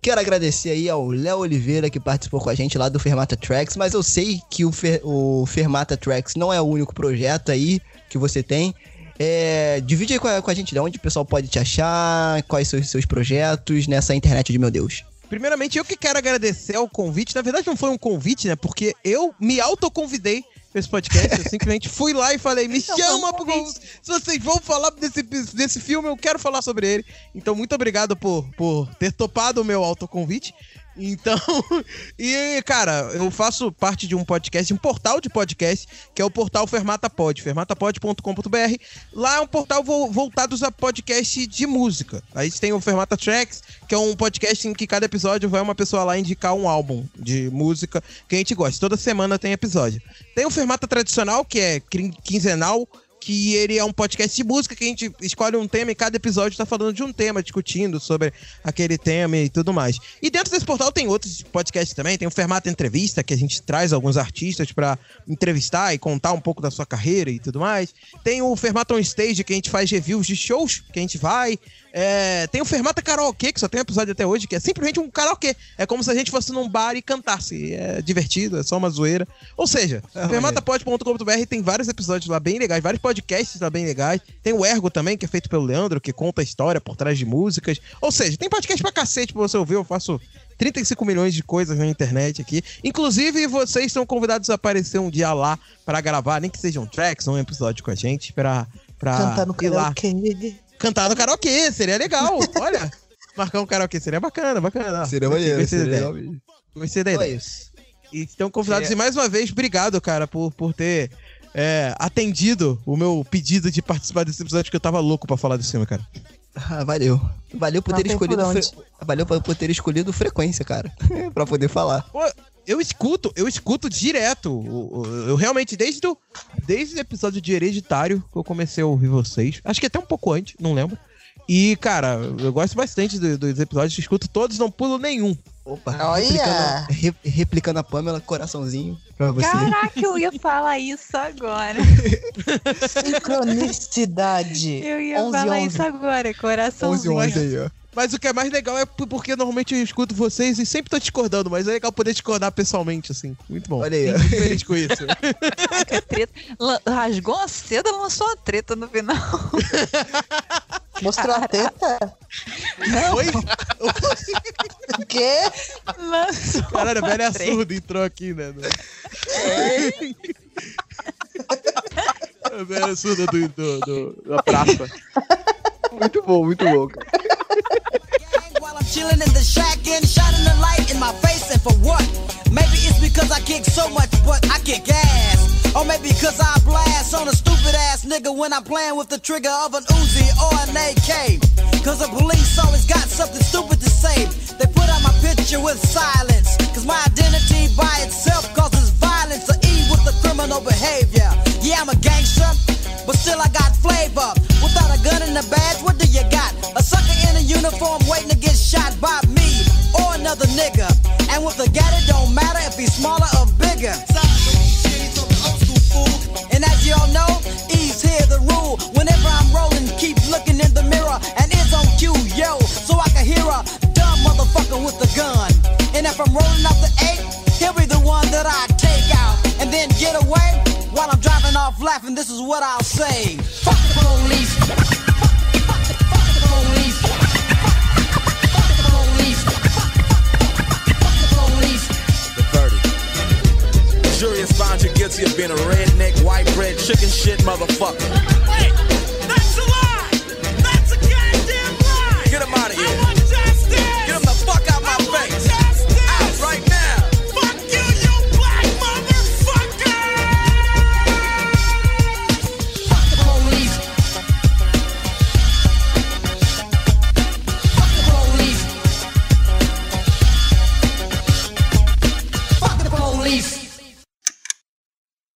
Quero agradecer aí ao Léo Oliveira que participou com a gente lá do Fermata Tracks, mas eu sei que o, Fer- o Fermata Tracks não é o único projeto aí que você tem. É, divide aí com a, com a gente de onde o pessoal pode te achar, quais são os seus projetos nessa internet de meu Deus. Primeiramente, eu que quero agradecer ao convite. Na verdade, não foi um convite, né? Porque eu me autoconvidei esse podcast. Eu simplesmente fui lá e falei: me Então, chama, pro... se vocês vão falar desse, desse filme, eu quero falar sobre ele. Então, muito obrigado por, por ter topado o meu autoconvite. Então, e cara, eu faço parte de um podcast, um portal de podcast, que é o portal Fermata Pod, fermatapod.com.br. Lá é um portal vo- voltado a podcast de música. Aí tem o Fermata Tracks, que é um podcast em que cada episódio vai uma pessoa lá indicar um álbum de música que a gente gosta. Toda semana tem episódio. Tem o Fermata Tradicional, que é quin- quinzenal, que ele é um podcast de música que a gente escolhe um tema e cada episódio tá falando de um tema, discutindo sobre aquele tema e tudo mais. E dentro desse portal tem outros podcasts também, tem o Fermata Entrevista, que a gente traz alguns artistas pra entrevistar e contar um pouco da sua carreira e tudo mais. Tem o Fermata On Stage, que a gente faz reviews de shows que a gente vai. É, tem o Fermata Karaokê, que só tem um episódio até hoje, que é simplesmente um karaokê. É como se a gente fosse num bar e cantasse. É divertido, é só uma zoeira. Ou seja, É, fermatapod.com.br tem vários episódios lá bem legais, vários podcasts lá bem legais. Tem o Ergo também, que é feito pelo Leandro, que conta a história por trás de músicas. Ou seja, tem podcast pra cacete pra você ouvir. Eu faço 35 milhões de coisas na internet aqui. Inclusive, vocês são convidados a aparecer um dia lá pra gravar, nem que sejam tracks ou um episódio com a gente, pra, pra Cantar no ir lá karaokê. Cantar no karaokê, seria legal. Olha, marcar um karaokê seria bacana, bacana. Seria maneiro, gostei seria legal mesmo. Gostei da Então é ideia. E estão convidados e mais uma vez, obrigado, cara, por, por ter é, atendido o meu pedido de participar desse episódio que eu tava louco pra falar desse filme, cara. Ah, valeu. Valeu por ter escolhido. fre- Valeu por por ter escolhido frequência, cara. pra poder falar. Pô, eu escuto, eu escuto direto. O- Eu realmente, desde o, desde o episódio de Hereditário que eu comecei a ouvir vocês. Acho que até um pouco antes, não lembro. E, cara, eu gosto bastante do- dos episódios, escuto todos, não pulo nenhum. Opa, Olha! replicando, re- replicando a Pamela, coraçãozinho pra você. Caraca, eu ia falar isso agora. Sincronicidade. Eu ia 11, falar 11. isso agora, 11 coraçãozinho. 11 aí, ó. Mas o que é mais legal é porque normalmente eu escuto vocês e sempre tô discordando, mas é legal poder discordar pessoalmente, assim. Muito bom. Olha aí. Fico muito feliz com isso. Caraca, treta. Rasgou a seda, lançou a treta no final. Mostrou a teta? Oi? O quê? Lançou Caralho, a velha uma treta. surda entrou aqui, né? A velha surda do, do, do- da praça. Muito bom, muito bom. chilling in the shack and shining the light in my face, and for what? Maybe it's because I kick so much, but I kick ass. Or maybe because I blast on a stupid ass nigga when I'm playing with the trigger of an Uzi or an AK. Cause the police always got something stupid to say. They put out my picture with silence. Cause my identity by itself causes violence or E with the criminal behavior. Yeah, I'm a gangster, but still I got flavor. Without a gun and a badge, what do you got? A sucker in a uniform waiting to get shot by me or another nigga. And with a gat, it don't matter if he's smaller or bigger. And as y'all know, E's here the rule. Whenever I'm rolling, keep looking in the mirror and it's on cue, yo, so I can hear a dumb motherfucker with a gun. And if I'm rolling up the eight, he'll be the one that I take out and then get away while I'm driving off laughing. This is what I'll say: Fuck the police. Fuck the- fuck the- fuck the police. Fuck the police. Fuck the police. The verdict. Jury has found you guilty of being a redneck, white bread, chicken shit motherfucker.